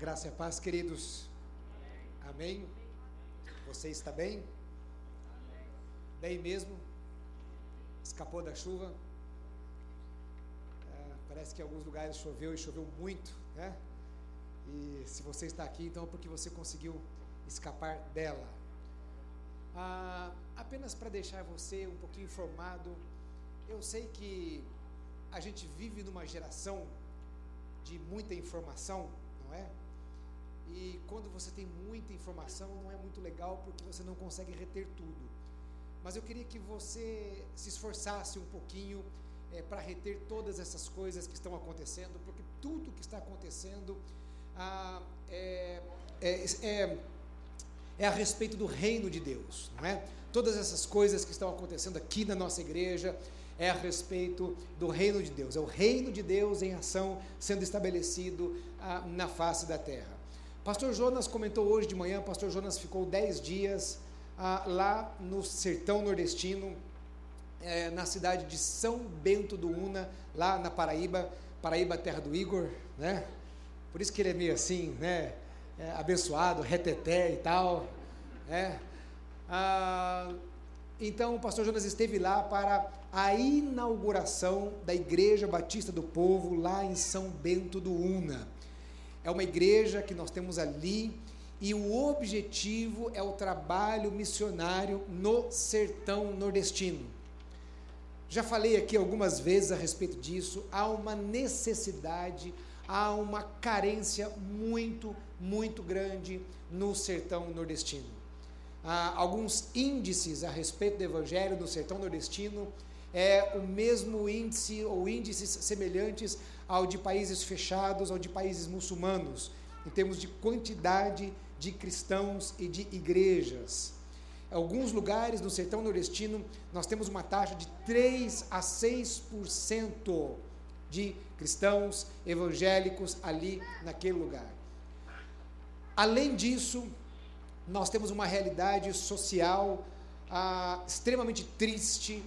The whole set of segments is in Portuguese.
graça e a paz, queridos. Amém? Você está bem? Bem mesmo? Escapou da chuva? É, parece que em alguns lugares choveu e choveu muito, né? E se você está aqui, então é porque você conseguiu escapar dela. Ah, apenas para deixar você um pouquinho informado, eu sei que a gente vive numa geração de muita informação, não é? E quando você tem muita informação, não é muito legal porque você não consegue reter tudo. Mas eu queria que você se esforçasse um pouquinho é, para reter todas essas coisas que estão acontecendo, porque tudo que está acontecendo ah, é, é, é, é a respeito do reino de Deus, não é? Todas essas coisas que estão acontecendo aqui na nossa igreja, é a respeito do reino de Deus. É o reino de Deus em ação sendo estabelecido ah, na face da terra. Pastor Jonas comentou hoje de manhã, Pastor Jonas ficou dez dias ah, lá no sertão nordestino, eh, na cidade de São Bento do Una, lá na Paraíba, Paraíba, terra do Igor, né? Por isso que ele é meio assim, né? É, abençoado, reteté e tal, né? Ah, então o pastor Jonas esteve lá para a inauguração da Igreja Batista do Povo, lá em São Bento do Una. É uma igreja que nós temos ali e o objetivo é o trabalho missionário no sertão nordestino. Já falei aqui algumas vezes a respeito disso, há uma necessidade, há uma carência muito, muito grande no sertão nordestino ah, alguns índices a respeito do evangelho no sertão nordestino, é o mesmo índice ou índices semelhantes ao de países fechados, ao de países muçulmanos, em termos de quantidade de cristãos e de igrejas. Alguns lugares no sertão nordestino, nós temos uma taxa de 3 a 6% de cristãos evangélicos ali naquele lugar. Além disso, nós temos uma realidade social ah, extremamente triste,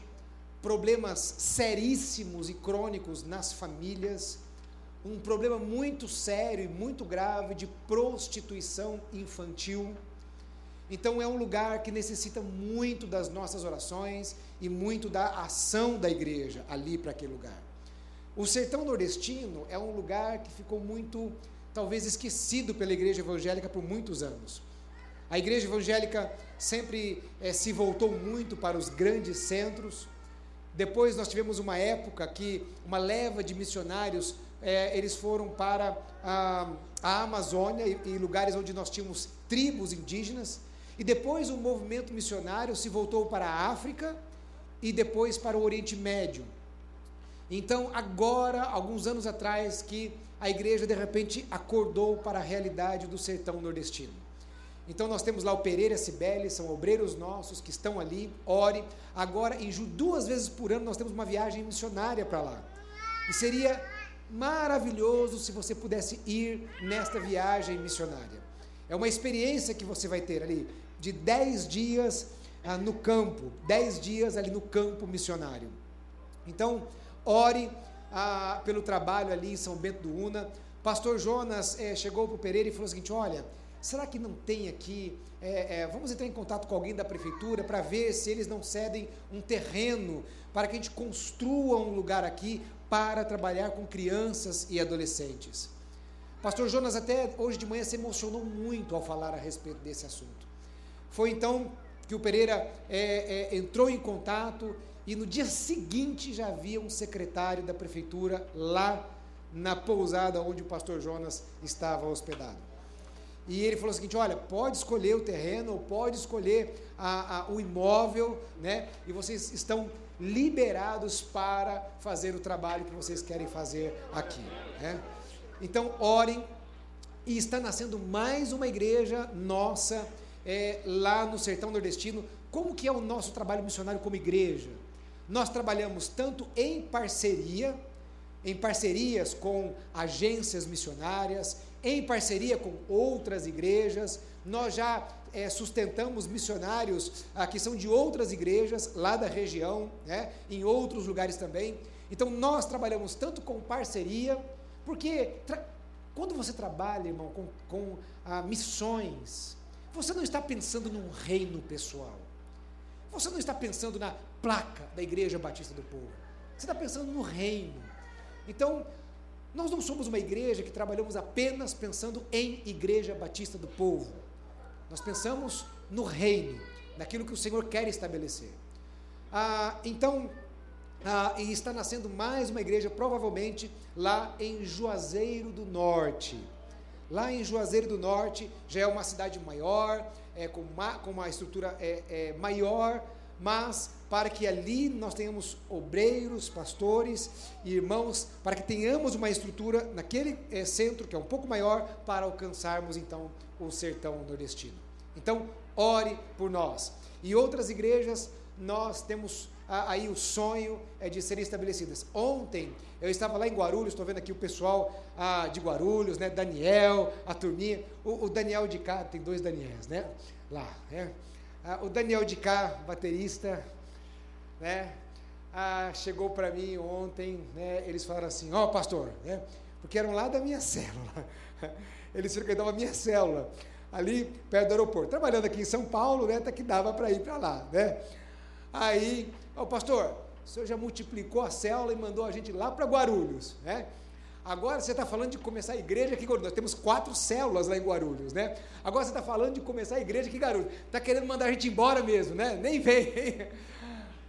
problemas seríssimos e crônicos nas famílias, um problema muito sério e muito grave de prostituição infantil. Então é um lugar que necessita muito das nossas orações e muito da ação da igreja ali para aquele lugar. O sertão nordestino é um lugar que ficou muito, talvez, esquecido pela igreja evangélica por muitos anos. A igreja evangélica sempre é, se voltou muito para os grandes centros. Depois nós tivemos uma época que uma leva de missionários é, eles foram para a, a Amazônia e, e lugares onde nós tínhamos tribos indígenas. E depois o movimento missionário se voltou para a África e depois para o Oriente Médio. Então, agora, alguns anos atrás, que a igreja de repente acordou para a realidade do sertão nordestino. Então nós temos lá o Pereira Cibele, são obreiros nossos que estão ali, ore. Agora, em duas vezes por ano, nós temos uma viagem missionária para lá. E seria maravilhoso se você pudesse ir nesta viagem missionária. É uma experiência que você vai ter ali, de dez dias ah, no campo, dez dias ali no campo missionário. Então, ore ah, pelo trabalho ali em São Bento do Una. Pastor Jonas eh, chegou para o Pereira e falou o seguinte: olha Será que não tem aqui? É, é, vamos entrar em contato com alguém da prefeitura para ver se eles não cedem um terreno para que a gente construa um lugar aqui para trabalhar com crianças e adolescentes. Pastor Jonas até hoje de manhã se emocionou muito ao falar a respeito desse assunto. Foi então que o Pereira é, é entrou em contato e no dia seguinte já havia um secretário da prefeitura lá na pousada onde o pastor Jonas estava hospedado. E ele falou o seguinte: olha, pode escolher o terreno, pode escolher a, a, o imóvel, né? E vocês estão liberados para fazer o trabalho que vocês querem fazer aqui. Né? Então, orem. E está nascendo mais uma igreja nossa é, lá no sertão nordestino. Como que é o nosso trabalho missionário como igreja? Nós trabalhamos tanto em parceria, em parcerias com agências missionárias, em parceria com outras igrejas. Nós já é, sustentamos missionários ah, que são de outras igrejas lá da região, né, em outros lugares também. Então nós trabalhamos tanto com parceria, porque Quando você trabalha, irmão, com, com ah, missões, você não está pensando num reino pessoal. Você não está pensando na placa da Igreja Batista do Povo. Você está pensando no reino. Então, nós não somos uma igreja que trabalhamos apenas pensando em Igreja Batista do Povo. Nós pensamos no reino, naquilo que o Senhor quer estabelecer. Ah, então, ah, e está nascendo mais uma igreja, provavelmente lá em Juazeiro do Norte. Lá em Juazeiro do Norte já é uma cidade maior, é, com, uma, com uma estrutura é, é, maior, mas para que ali nós tenhamos obreiros, pastores e irmãos, para que tenhamos uma estrutura naquele é, centro que é um pouco maior para alcançarmos então o sertão nordestino. Então, ore por nós. E outras igrejas nós temos aí o sonho é de serem estabelecidas. Ontem eu estava lá em Guarulhos, estou vendo aqui o pessoal ah, de Guarulhos, né? Daniel, a turminha. O, o, Daniel de cá, tem dois Daniels, né? Lá, né? Ah, o Daniel de cá, baterista, né? Ah, chegou para mim ontem, né? Eles falaram assim, ó oh, pastor, né? Porque eram lá da minha célula. Eles frequentavam a minha célula, ali perto do aeroporto. Trabalhando aqui em São Paulo, né? Até que dava para ir para lá, né? Aí, ó, pastor, o senhor já multiplicou a célula e mandou a gente lá para Guarulhos, né? Agora você está falando de começar a igreja aqui em Guarulhos. Nós temos quatro células lá em Guarulhos, né? Agora você está falando de começar a igreja aqui em Guarulhos. Está querendo mandar a gente embora mesmo, né? Nem vem.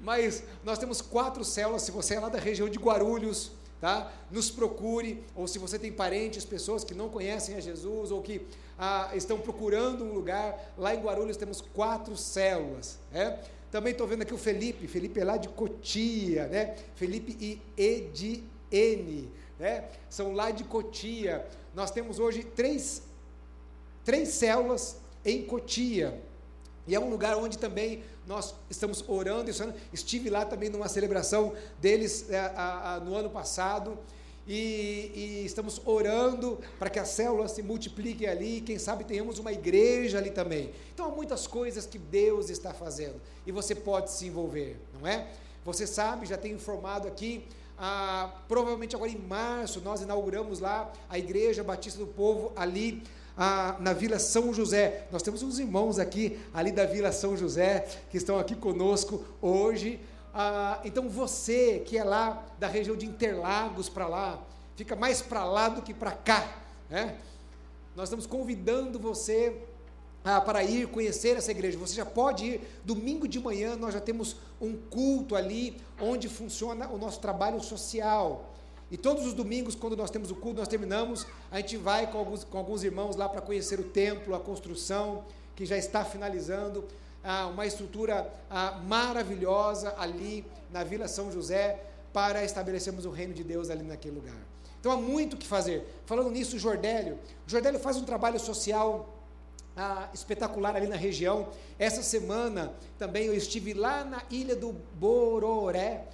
Mas nós temos quatro células. Se você é lá da região de Guarulhos, tá? Nos procure. Ou se você tem parentes, pessoas que não conhecem a Jesus ou que ah, estão procurando um lugar, lá em Guarulhos temos quatro células, né? Também estou vendo aqui o Felipe, Felipe é lá de Cotia, né? Felipe e Ediene, né? São lá de Cotia. Nós temos hoje três, três células em Cotia. E é um lugar onde também nós estamos orando. Estive lá também numa celebração deles é, a, a, no ano passado e, e, estamos orando para que as células se multipliquem ali, quem sabe tenhamos uma igreja ali também. Então há muitas coisas que Deus está fazendo e você pode se envolver, não é? Você sabe, já tenho informado aqui, ah, provavelmente agora em março nós inauguramos lá a Igreja Batista do Povo ali ah, na Vila São José. Nós temos uns irmãos aqui ali da Vila São José que estão aqui conosco hoje. Ah, então você que é lá da região de Interlagos para lá, fica mais para lá do que para cá, né? Nós estamos convidando você ah, para ir conhecer essa igreja. Você já pode ir domingo de manhã. Nós já temos um culto ali onde funciona o nosso trabalho social. E todos os domingos, quando nós temos o culto, nós terminamos, a gente vai com alguns, com alguns irmãos lá para conhecer o templo, a construção que já está finalizando ah, uma estrutura ah, maravilhosa ali na Vila São José para estabelecermos o reino de Deus ali naquele lugar. Então há muito o que fazer. Falando nisso, Jordélio, Jordélio faz um trabalho social ah, espetacular ali na região. Essa semana também eu estive lá na ilha do Bororé,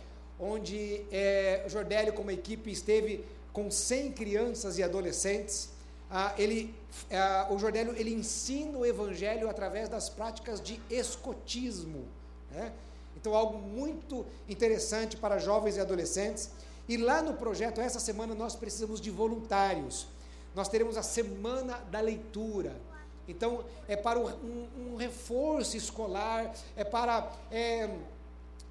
onde é, Jordélio, como equipe, esteve com 100 crianças e adolescentes ah, ele, ah, o Jordélio ele ensina o evangelho através das práticas de escotismo. Né? Então, algo muito interessante para jovens e adolescentes. E lá no projeto, essa semana, nós precisamos de voluntários. Nós teremos a Semana da Leitura. Então, é para um, um reforço escolar, é para é,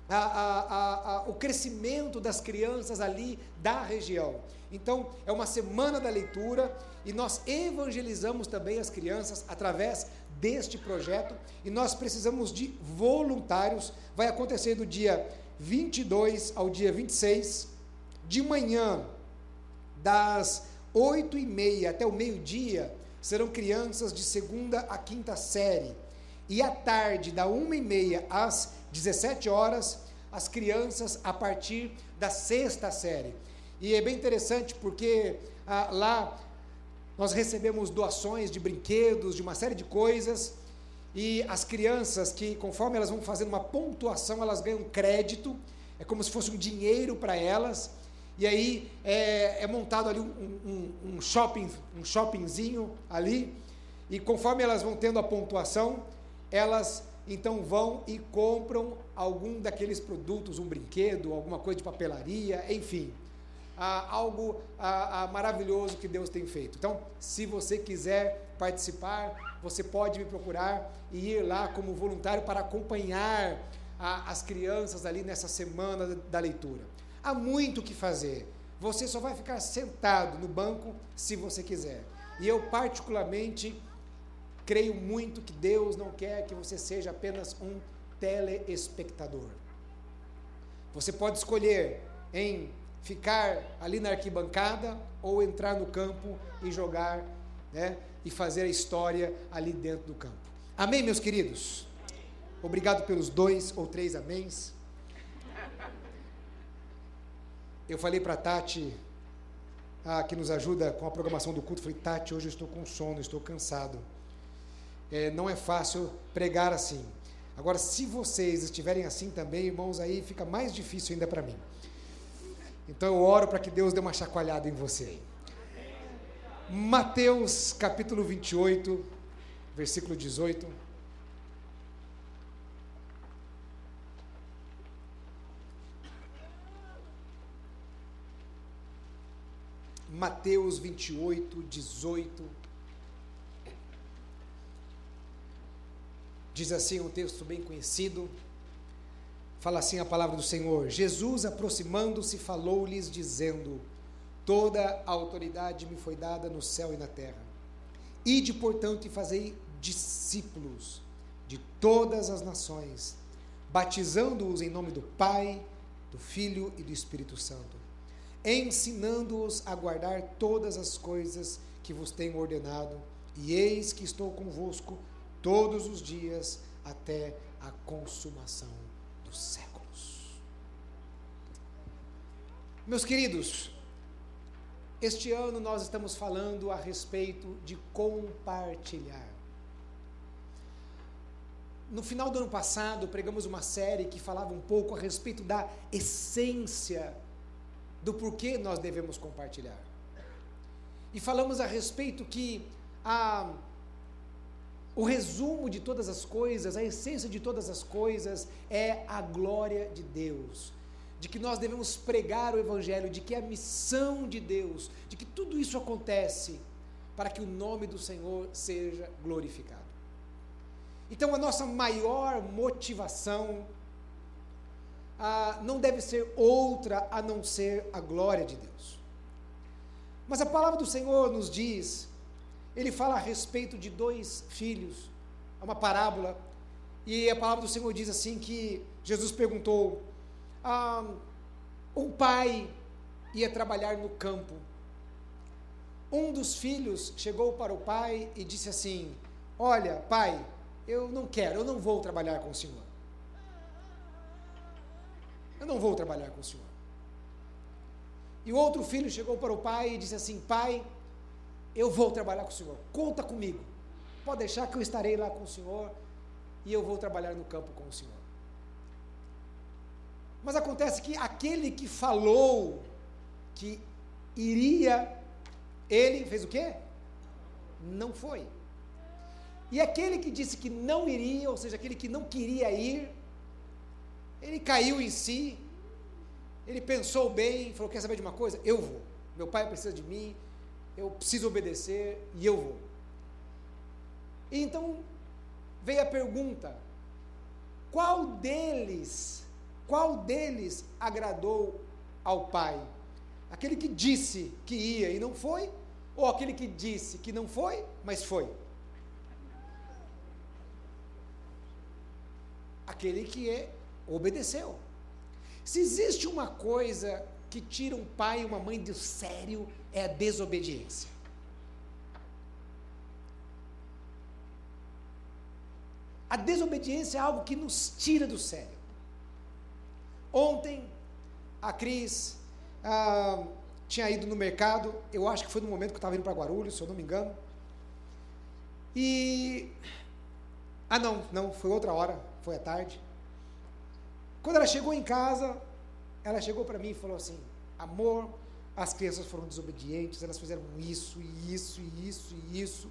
a, a, a, o crescimento das crianças ali da região. Então, é uma semana da leitura e nós evangelizamos também as crianças através deste projeto e nós precisamos de voluntários. Vai acontecer do dia 22 ao dia 26, de manhã, das 8 e meia até o meio-dia, serão crianças de segunda a quinta série. E à tarde, da 1 e meia às 17 horas, as crianças a partir da sexta série. E é bem interessante porque ah, lá nós recebemos doações de brinquedos, de uma série de coisas, e as crianças que, conforme elas vão fazendo uma pontuação, elas ganham crédito, é como se fosse um dinheiro para elas, e aí é, é montado ali um, um, um, shopping, um shoppingzinho ali, e conforme elas vão tendo a pontuação, elas então vão e compram algum daqueles produtos, um brinquedo, alguma coisa de papelaria, enfim. ah, algo ah, ah, maravilhoso que Deus tem feito. Então, se você quiser participar, você pode me procurar e ir lá como voluntário para acompanhar as crianças ali nessa semana da leitura. Há muito o que fazer. Você só vai ficar sentado no banco se você quiser. E eu, particularmente, creio muito que Deus não quer que você seja apenas um telespectador. Você pode escolher em ficar ali na arquibancada ou entrar no campo e jogar, né, e fazer a história ali dentro do campo. Amém, meus queridos? Obrigado pelos dois ou três améns. Eu falei para a Tati, a, que nos ajuda com a programação do culto, falei, Tati, hoje eu estou com sono, estou cansado. É, não é fácil pregar assim. Agora, se vocês estiverem assim também, irmãos, aí fica mais difícil ainda para mim. Então eu oro para que Deus dê uma chacoalhada em você. Mateus capítulo 28, versículo 18. Mateus 28, 18. Diz assim um texto bem conhecido. Fala assim a palavra do Senhor: Jesus, aproximando-se, falou-lhes, dizendo: Toda a autoridade me foi dada no céu e na terra. Ide, portanto, e fazei discípulos de todas as nações, batizando-os em nome do Pai, do Filho e do Espírito Santo, ensinando-os a guardar todas as coisas que vos tenho ordenado, e eis que estou convosco todos os dias até a consumação dos séculos. Meus queridos, este ano nós estamos falando a respeito de compartilhar. No final do ano passado, pregamos uma série que falava um pouco a respeito da essência do porquê nós devemos compartilhar. E falamos a respeito que a o resumo de todas as coisas, a essência de todas as coisas é a glória de Deus. De que nós devemos pregar o Evangelho, de que é a missão de Deus, de que tudo isso acontece para que o nome do Senhor seja glorificado. Então, a nossa maior motivação ah, não deve ser outra a não ser a glória de Deus. Mas a palavra do Senhor nos diz ele fala a respeito de dois filhos, é uma parábola, e a palavra do Senhor diz assim que Jesus perguntou, ah, um pai ia trabalhar no campo, um dos filhos chegou para o pai e disse assim, olha pai, eu não quero, eu não vou trabalhar com o senhor, eu não vou trabalhar com o senhor, e o outro filho chegou para o pai e disse assim, pai, eu vou trabalhar com o Senhor, conta comigo. Pode deixar que eu estarei lá com o Senhor e eu vou trabalhar no campo com o Senhor. Mas acontece que aquele que falou que iria, ele fez o quê? Não foi. E aquele que disse que não iria, ou seja, aquele que não queria ir, ele caiu em si, ele pensou bem, falou: Quer saber de uma coisa? Eu vou. Meu pai precisa de mim, eu preciso obedecer e eu vou. E então veio a pergunta: qual deles, qual deles agradou ao Pai? Aquele que disse que ia e não foi, ou aquele que disse que não foi, mas foi? Aquele que é, obedeceu. Se existe uma coisa que tira um pai e uma mãe do sério, é desobediência. A desobediência é algo que nos tira do sério. Ontem, a Cris ah, tinha ido no mercado, eu acho que foi no momento que eu estava indo para Guarulhos, se eu não me engano. E. Ah, não, não, foi outra hora, foi à tarde. Quando ela chegou em casa, ela chegou para mim e falou assim: Amor, as crianças foram desobedientes, elas fizeram isso, e isso, e isso, e isso.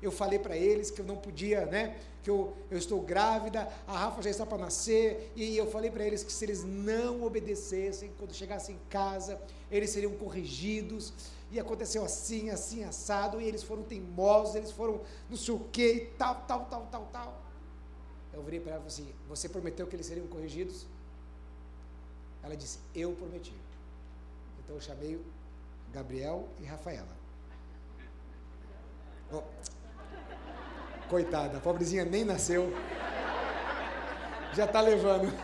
eu falei para eles que eu não podia, né? Que eu, eu estou grávida, a Rafa já está para nascer, e eu falei para eles que se eles não obedecessem, quando chegassem em casa, eles seriam corrigidos, e aconteceu assim, assim, assado, e eles foram teimosos, eles foram não sei o que, tal, tal, tal, tal, tal. Eu virei para ela e falei assim: Você prometeu que eles seriam corrigidos? Ela disse: Eu prometi. Então eu chamei Gabriel e Rafaela. Coitada, a pobrezinha nem nasceu. Já está levando.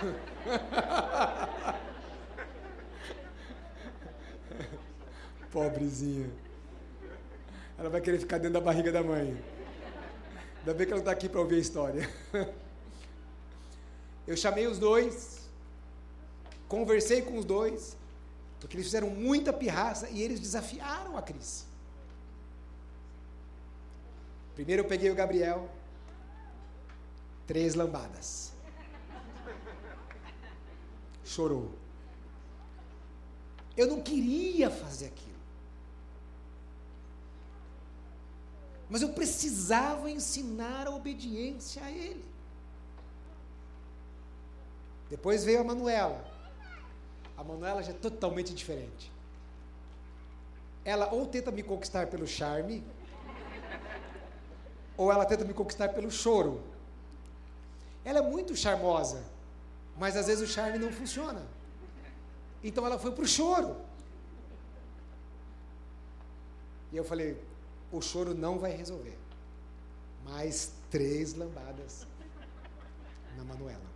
Pobrezinha. Ela vai querer ficar dentro da barriga da mãe. Ainda bem que ela está aqui para ouvir a história. Eu chamei os dois, conversei com os dois, porque eles fizeram muita pirraça e eles desafiaram a Cris. Primeiro eu peguei o Gabriel, três lambadas. Chorou. Eu não queria fazer aquilo. Mas eu precisava ensinar a obediência a ele. Depois veio a Manuela. A Manuela já é totalmente diferente. Ela ou tenta me conquistar pelo charme, ou ela tenta me conquistar pelo choro. Ela é muito charmosa, mas às vezes o charme não funciona. Então ela foi para o choro. E eu falei: o choro não vai resolver. Mais três lambadas na Manuela.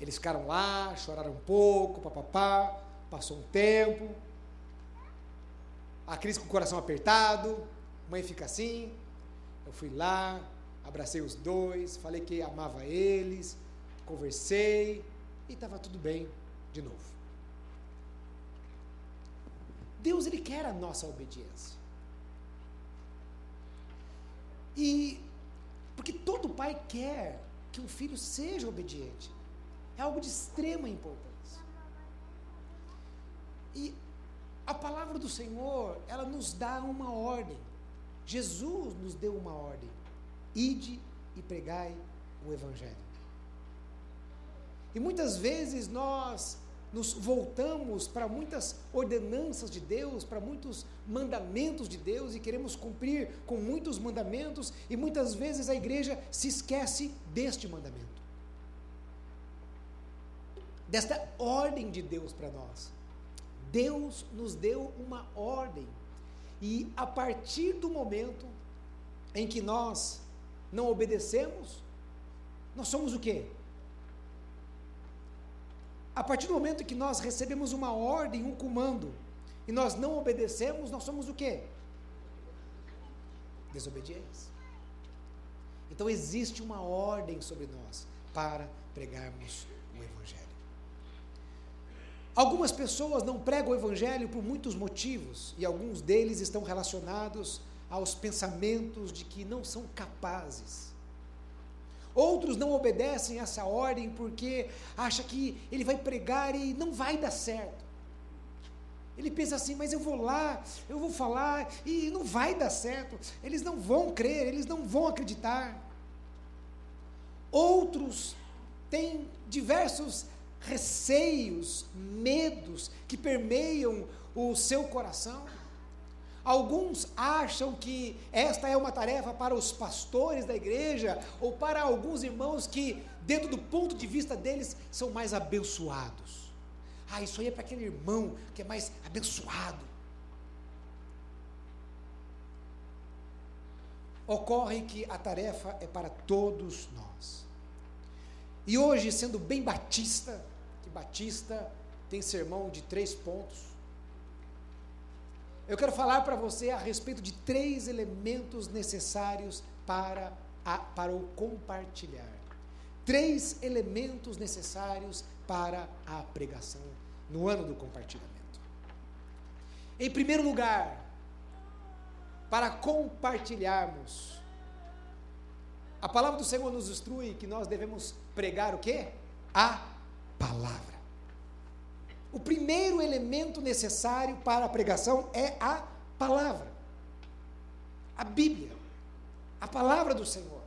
Eles ficaram lá, choraram um pouco, papapá, passou um tempo. A Cris com o coração apertado, mãe fica assim. Eu fui lá, abracei os dois, falei que amava eles, conversei e estava tudo bem de novo. Deus ele quer a nossa obediência. E porque todo pai quer que o filho seja obediente. É algo de extrema importância. E a palavra do Senhor, ela nos dá uma ordem. Jesus nos deu uma ordem: ide e pregai o Evangelho. E muitas vezes nós nos voltamos para muitas ordenanças de Deus, para muitos mandamentos de Deus e queremos cumprir com muitos mandamentos, e muitas vezes a igreja se esquece deste mandamento desta ordem de Deus para nós. Deus nos deu uma ordem. E a partir do momento em que nós não obedecemos, nós somos o quê? A partir do momento que nós recebemos uma ordem, um comando, e nós não obedecemos, nós somos o quê? Desobedientes. Então existe uma ordem sobre nós para pregarmos o Evangelho. Algumas pessoas não pregam o Evangelho por muitos motivos, e alguns deles estão relacionados aos pensamentos de que não são capazes. Outros não obedecem essa ordem porque acha que ele vai pregar e não vai dar certo. Ele pensa assim, mas eu vou lá, eu vou falar e não vai dar certo. Eles não vão crer, eles não vão acreditar. Outros têm diversos receios, medos que permeiam o seu coração. Alguns acham que esta é uma tarefa para os pastores da igreja ou para alguns irmãos que, dentro do ponto de vista deles, são mais abençoados. Ah, isso aí é para aquele irmão que é mais abençoado. Ocorre que a tarefa é para todos nós. E hoje, sendo bem batista, batista tem sermão de três pontos, eu quero falar para você a respeito de três elementos necessários para, a, para o compartilhar. Três elementos necessários para a pregação no ano do compartilhamento. Em primeiro lugar, para compartilharmos a palavra do Senhor nos instrui que nós devemos pregar o quê? A palavra. O primeiro elemento necessário para a pregação é a palavra. A Bíblia. a palavra do Senhor.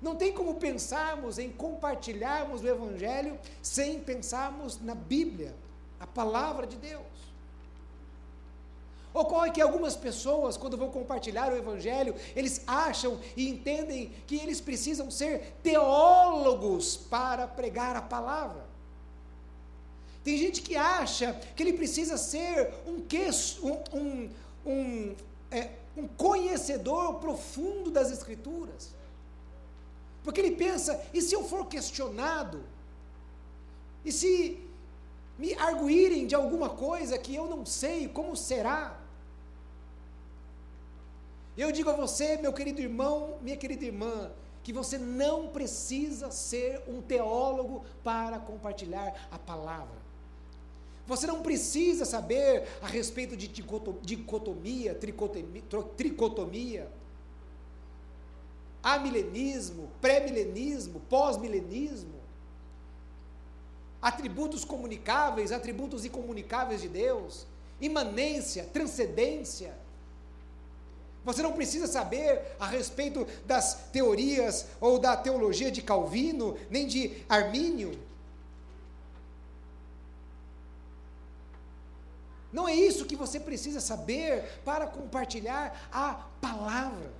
Não tem como pensarmos em compartilharmos o Evangelho sem pensarmos na Bíblia, a palavra de Deus. Ocorre que algumas pessoas, quando vão compartilhar o Evangelho, eles acham e entendem que eles precisam ser teólogos para pregar a palavra. Tem gente que acha que ele precisa ser um, um, um, um, é, um conhecedor profundo das Escrituras. Porque ele pensa: e se eu for questionado? E se me arguírem de alguma coisa que eu não sei, como será? Eu digo a você, meu querido irmão, minha querida irmã, que você não precisa ser um teólogo para compartilhar a palavra. Você não precisa saber a respeito de dicotomia, tricotomia, tricotomia amilenismo, pré-milenismo, pós-milenismo, atributos comunicáveis, atributos incomunicáveis de Deus, imanência, transcendência. Você não precisa saber a respeito das teorias ou da teologia de Calvino, nem de Armínio. Não é isso que você precisa saber para compartilhar a palavra.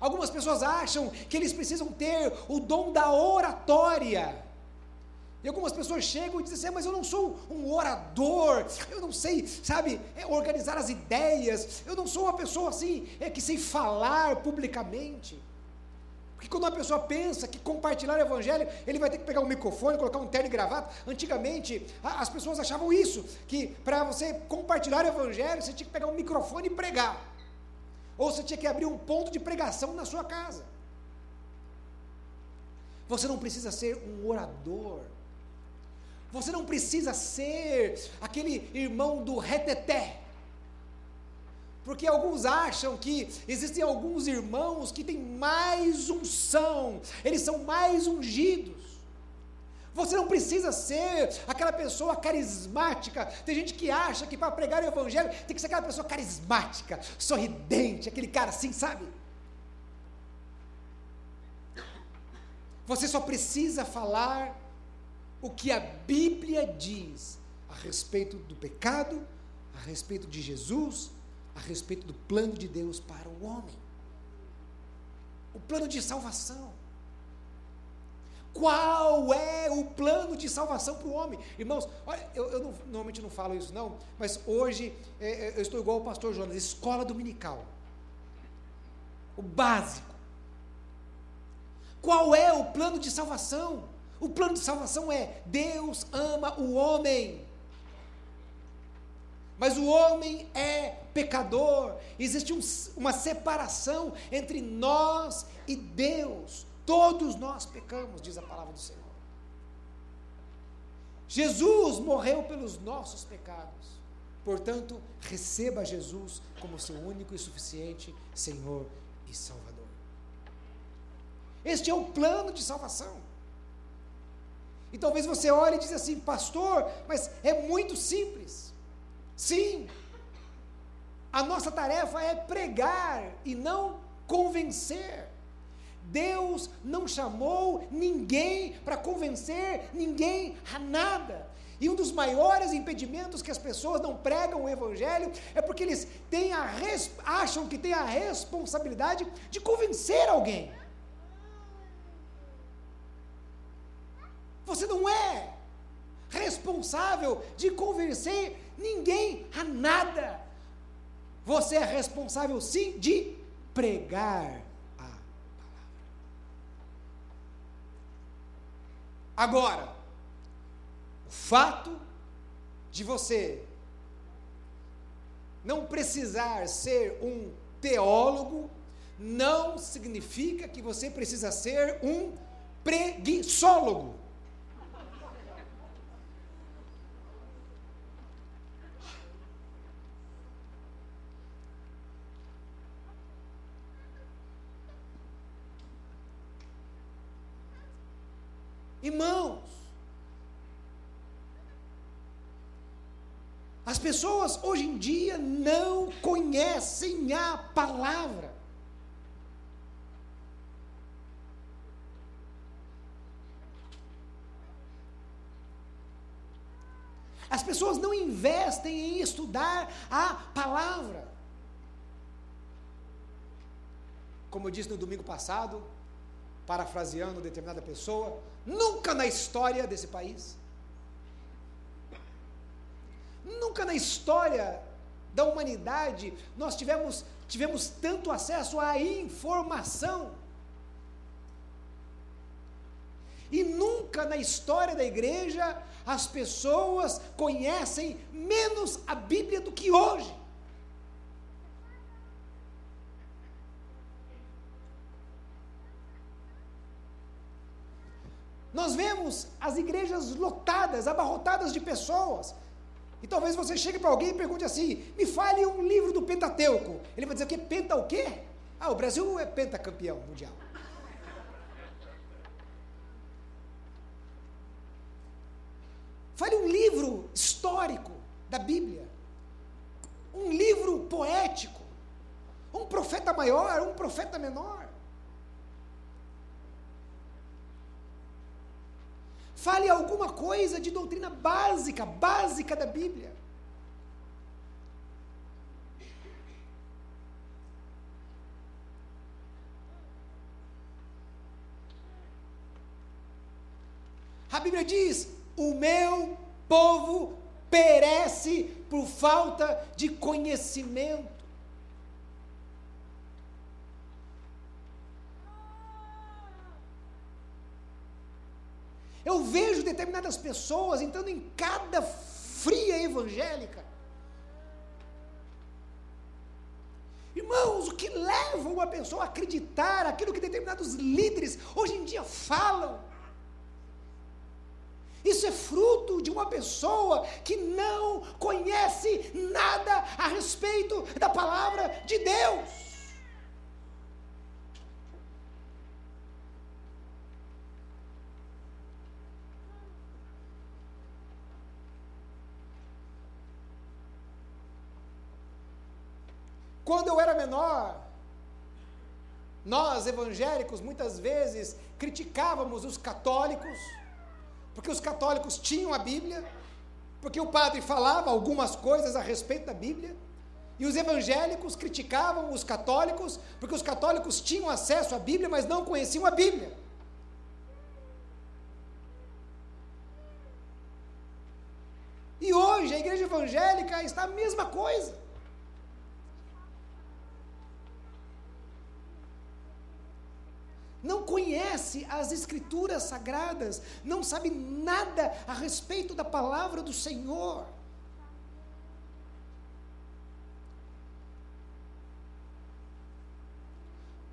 Algumas pessoas acham que eles precisam ter o dom da oratória. E algumas pessoas chegam e dizem assim, ah, mas eu não sou um orador, eu não sei, sabe, é, organizar as ideias, eu não sou uma pessoa assim, é que sei falar publicamente. Porque quando uma pessoa pensa que compartilhar o evangelho, ele vai ter que pegar um microfone, colocar um terno e gravata. Antigamente, a, as pessoas achavam isso, que para você compartilhar o evangelho, você tinha que pegar um microfone e pregar. Ou você tinha que abrir um ponto de pregação na sua casa. Você não precisa ser um orador. Você não precisa ser aquele irmão do reteté. Porque alguns acham que existem alguns irmãos que têm mais unção, eles são mais ungidos. Você não precisa ser aquela pessoa carismática. Tem gente que acha que para pregar o evangelho tem que ser aquela pessoa carismática, sorridente, aquele cara assim, sabe? Você só precisa falar o que a Bíblia diz a respeito do pecado, a respeito de Jesus, a respeito do plano de Deus para o homem. O plano de salvação. Qual é o plano de salvação para o homem? Irmãos, olha, eu, eu não, normalmente não falo isso não, mas hoje é, é, eu estou igual o pastor Jonas, escola dominical. O básico. Qual é o plano de salvação? O plano de salvação é: Deus ama o homem. Mas o homem é pecador. Existe um, uma separação entre nós e Deus. Todos nós pecamos, diz a palavra do Senhor. Jesus morreu pelos nossos pecados. Portanto, receba Jesus como seu único e suficiente Senhor e Salvador. Este é o plano de salvação. E talvez você olhe e diz assim, pastor, mas é muito simples. Sim, a nossa tarefa é pregar e não convencer. Deus não chamou ninguém para convencer ninguém a nada. E um dos maiores impedimentos que as pessoas não pregam o Evangelho é porque eles têm a acham que têm a responsabilidade de convencer alguém. Você não é responsável de convencer ninguém a nada. Você é responsável sim de pregar a palavra. Agora, o fato de você não precisar ser um teólogo não significa que você precisa ser um preguiçólogo. Irmãos, As pessoas hoje em dia não conhecem a palavra. As pessoas não investem em estudar a palavra. Como eu disse no domingo passado, parafraseando determinada pessoa, nunca na história desse país Nunca na história da humanidade nós tivemos, tivemos tanto acesso à informação. E nunca na história da igreja as pessoas conhecem menos a Bíblia do que hoje. Nós vemos as igrejas lotadas, abarrotadas de pessoas, e talvez você chegue para alguém e pergunte assim: me fale um livro do Pentateuco. Ele vai dizer o quê? Penta o quê? Ah, o Brasil é pentacampeão mundial. Fale um livro histórico da Bíblia. Um livro poético. Um profeta maior, um profeta menor. Fale alguma coisa de doutrina básica, básica da Bíblia. A Bíblia diz: o meu povo perece por falta de conhecimento. Eu vejo determinadas pessoas entrando em cada fria evangélica. Irmãos, o que leva uma pessoa a acreditar aquilo que determinados líderes hoje em dia falam? Isso é fruto de uma pessoa que não conhece nada a respeito da palavra de Deus. Quando eu era menor, nós evangélicos muitas vezes criticávamos os católicos, porque os católicos tinham a Bíblia, porque o padre falava algumas coisas a respeito da Bíblia, e os evangélicos criticavam os católicos, porque os católicos tinham acesso à Bíblia, mas não conheciam a Bíblia. E hoje a igreja evangélica está a mesma coisa. Não conhece as Escrituras sagradas, não sabe nada a respeito da palavra do Senhor.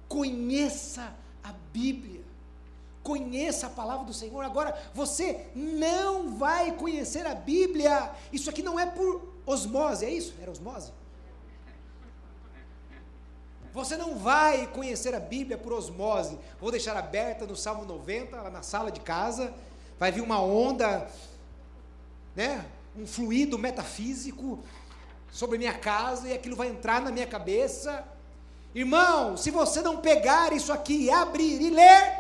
Conheça a Bíblia, conheça a palavra do Senhor. Agora, você não vai conhecer a Bíblia, isso aqui não é por osmose, é isso? Era osmose? Você não vai conhecer a Bíblia por osmose. Vou deixar aberta no Salmo 90, lá na sala de casa. Vai vir uma onda, né? um fluido metafísico sobre minha casa e aquilo vai entrar na minha cabeça. Irmão, se você não pegar isso aqui, abrir e ler,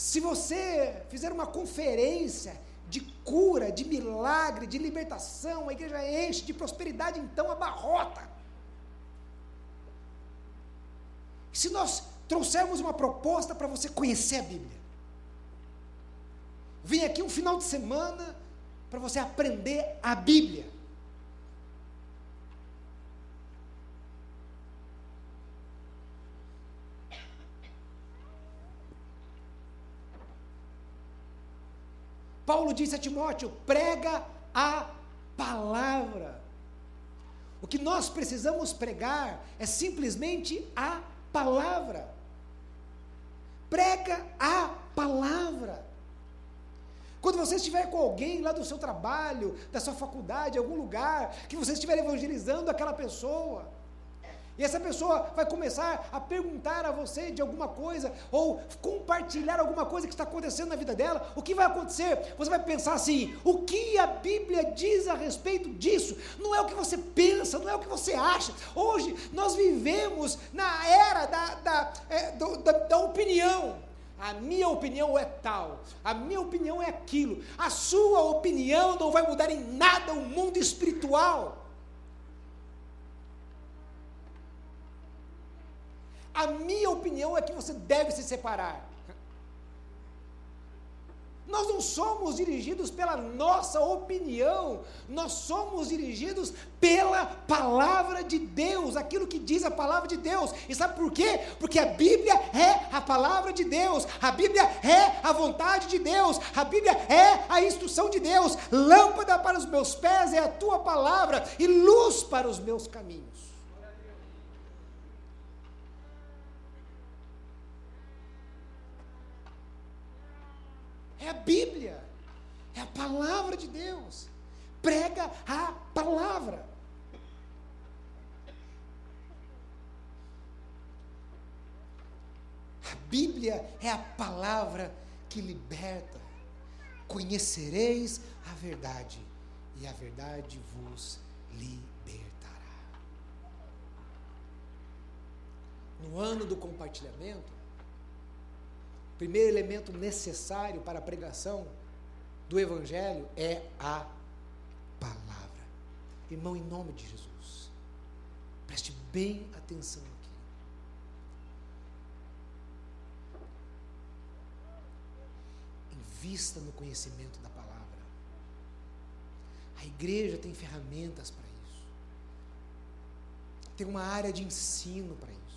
Se você fizer uma conferência de cura, de milagre, de libertação, a igreja enche de prosperidade, então abarrota. Se nós trouxermos uma proposta para você conhecer a Bíblia, vem aqui um final de semana para você aprender a Bíblia. Paulo disse a Timóteo: prega a palavra. O que nós precisamos pregar é simplesmente a palavra. Prega a palavra. Quando você estiver com alguém lá do seu trabalho, da sua faculdade, algum lugar, que você estiver evangelizando aquela pessoa, e essa pessoa vai começar a perguntar a você de alguma coisa, ou compartilhar alguma coisa que está acontecendo na vida dela, o que vai acontecer? Você vai pensar assim: o que a Bíblia diz a respeito disso? Não é o que você pensa, não é o que você acha. Hoje nós vivemos na era da, da, é, do, da, da opinião. A minha opinião é tal, a minha opinião é aquilo, a sua opinião não vai mudar em nada o mundo espiritual. A minha opinião é que você deve se separar. Nós não somos dirigidos pela nossa opinião, nós somos dirigidos pela palavra de Deus, aquilo que diz a palavra de Deus. E sabe por quê? Porque a Bíblia é a palavra de Deus, a Bíblia é a vontade de Deus, a Bíblia é a instrução de Deus. Lâmpada para os meus pés é a tua palavra e luz para os meus caminhos. É a Bíblia, é a palavra de Deus. Prega a palavra. A Bíblia é a palavra que liberta. Conhecereis a verdade, e a verdade vos libertará. No ano do compartilhamento, primeiro elemento necessário para a pregação do Evangelho é a palavra. Irmão, em nome de Jesus, preste bem atenção aqui. Invista no conhecimento da palavra. A igreja tem ferramentas para isso. Tem uma área de ensino para isso.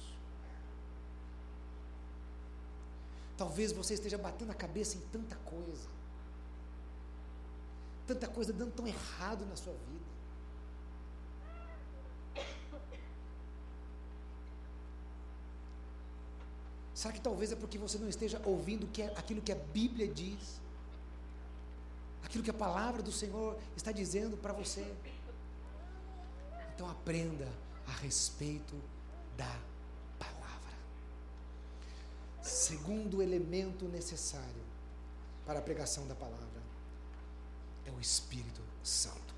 Talvez você esteja batendo a cabeça em tanta coisa. Tanta coisa dando tão errado na sua vida. Será que talvez é porque você não esteja ouvindo é, aquilo que a Bíblia diz? Aquilo que a palavra do Senhor está dizendo para você? Então aprenda a respeito da segundo elemento necessário para a pregação da palavra é o Espírito Santo.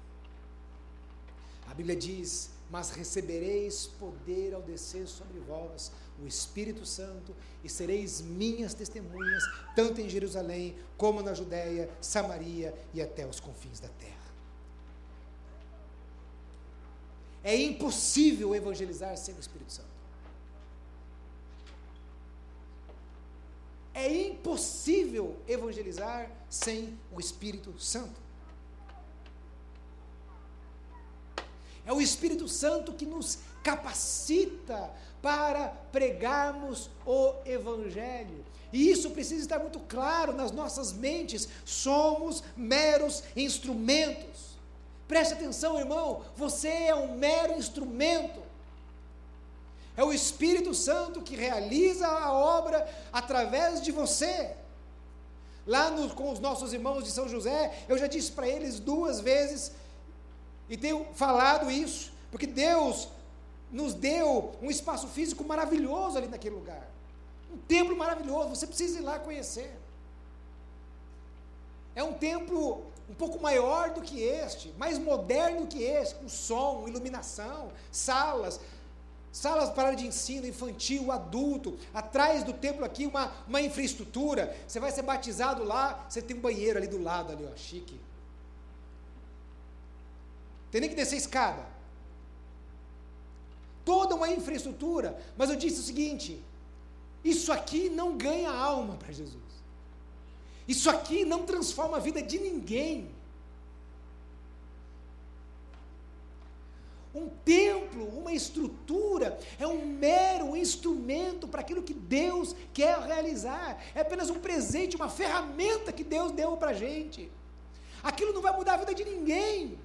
A Bíblia diz: Mas recebereis poder ao descer sobre vós o Espírito Santo e sereis minhas testemunhas, tanto em Jerusalém como na Judéia, Samaria e até os confins da terra. É impossível evangelizar sem o Espírito Santo. É impossível evangelizar sem o Espírito Santo. É o Espírito Santo que nos capacita para pregarmos o Evangelho. E isso precisa estar muito claro nas nossas mentes. Somos meros instrumentos. Preste atenção, irmão. Você é um mero instrumento. É o Espírito Santo que realiza a obra através de você. Lá no, com os nossos irmãos de São José, eu já disse para eles duas vezes, e tenho falado isso, porque Deus nos deu um espaço físico maravilhoso ali naquele lugar. Um templo maravilhoso, você precisa ir lá conhecer. É um templo um pouco maior do que este, mais moderno que este, com som, iluminação, salas, salas para de ensino infantil, adulto, atrás do templo aqui uma, uma infraestrutura. Você vai ser batizado lá, você tem um banheiro ali do lado, ali, ó, chique. Tem nem que descer escada. Toda uma infraestrutura, mas eu disse o seguinte: isso aqui não ganha alma para Jesus. Isso aqui não transforma a vida de ninguém. Um templo, uma estrutura, é um mero instrumento para aquilo que Deus quer realizar. É apenas um presente, uma ferramenta que Deus deu para a gente. Aquilo não vai mudar a vida de ninguém.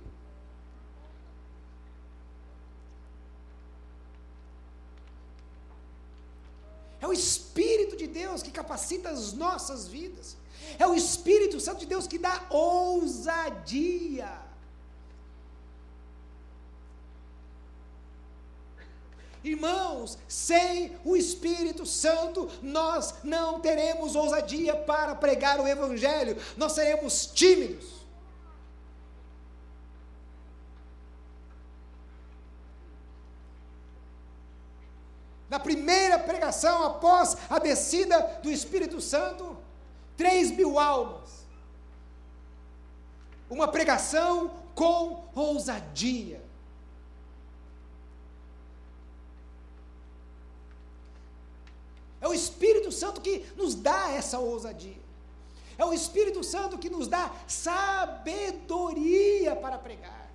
É o Espírito de Deus que capacita as nossas vidas. É o Espírito Santo de Deus que dá ousadia. Irmãos, sem o Espírito Santo, nós não teremos ousadia para pregar o Evangelho, nós seremos tímidos. Na primeira pregação, após a descida do Espírito Santo, três mil almas. Uma pregação com ousadia. É o Espírito Santo que nos dá essa ousadia. É o Espírito Santo que nos dá sabedoria para pregar.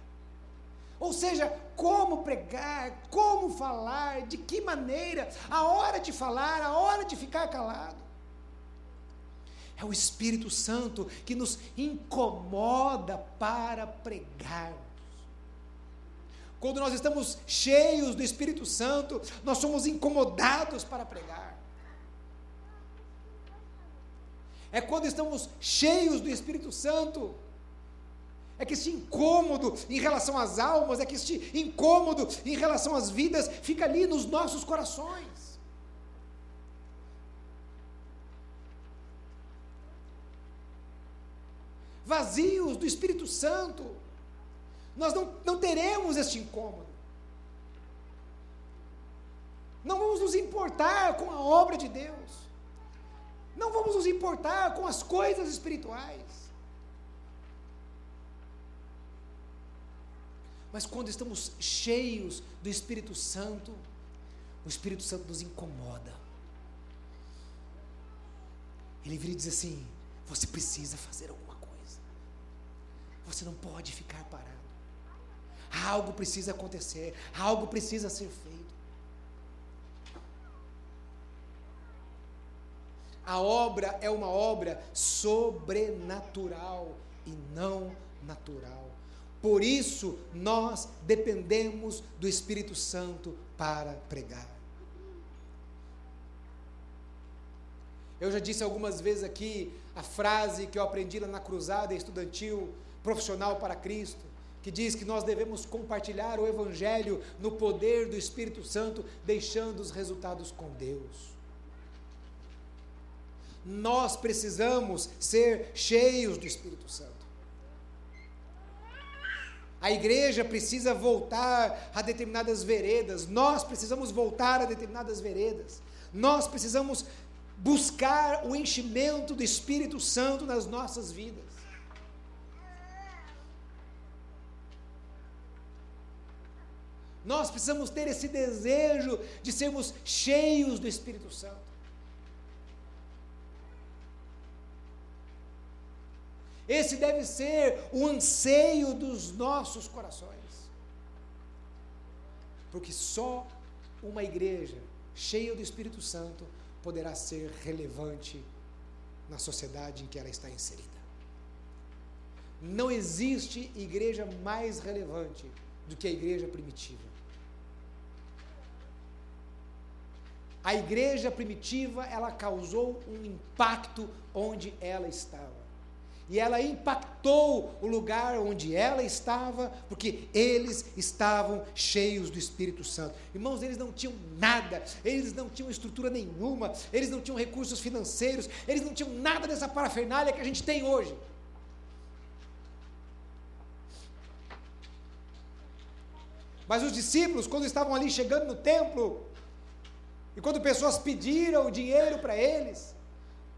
Ou seja, como pregar, como falar, de que maneira, a hora de falar, a hora de ficar calado. É o Espírito Santo que nos incomoda para pregar. Quando nós estamos cheios do Espírito Santo, nós somos incomodados para pregar. É quando estamos cheios do Espírito Santo é que este incômodo em relação às almas, é que este incômodo em relação às vidas fica ali nos nossos corações. Vazios do Espírito Santo, nós não, não teremos este incômodo. Não vamos nos importar com a obra de Deus. Não vamos nos importar com as coisas espirituais. Mas quando estamos cheios do Espírito Santo, o Espírito Santo nos incomoda. Ele vira e diz assim: você precisa fazer alguma coisa. Você não pode ficar parado. Algo precisa acontecer, algo precisa ser feito. A obra é uma obra sobrenatural e não natural. Por isso, nós dependemos do Espírito Santo para pregar. Eu já disse algumas vezes aqui a frase que eu aprendi lá na cruzada estudantil profissional para Cristo, que diz que nós devemos compartilhar o Evangelho no poder do Espírito Santo, deixando os resultados com Deus. Nós precisamos ser cheios do Espírito Santo. A igreja precisa voltar a determinadas veredas, nós precisamos voltar a determinadas veredas, nós precisamos buscar o enchimento do Espírito Santo nas nossas vidas. Nós precisamos ter esse desejo de sermos cheios do Espírito Santo. Esse deve ser o anseio dos nossos corações. Porque só uma igreja cheia do Espírito Santo poderá ser relevante na sociedade em que ela está inserida. Não existe igreja mais relevante do que a igreja primitiva. A igreja primitiva, ela causou um impacto onde ela estava. E ela impactou o lugar onde ela estava, porque eles estavam cheios do Espírito Santo. Irmãos, eles não tinham nada, eles não tinham estrutura nenhuma, eles não tinham recursos financeiros, eles não tinham nada dessa parafernália que a gente tem hoje. Mas os discípulos, quando estavam ali chegando no templo, e quando pessoas pediram dinheiro para eles,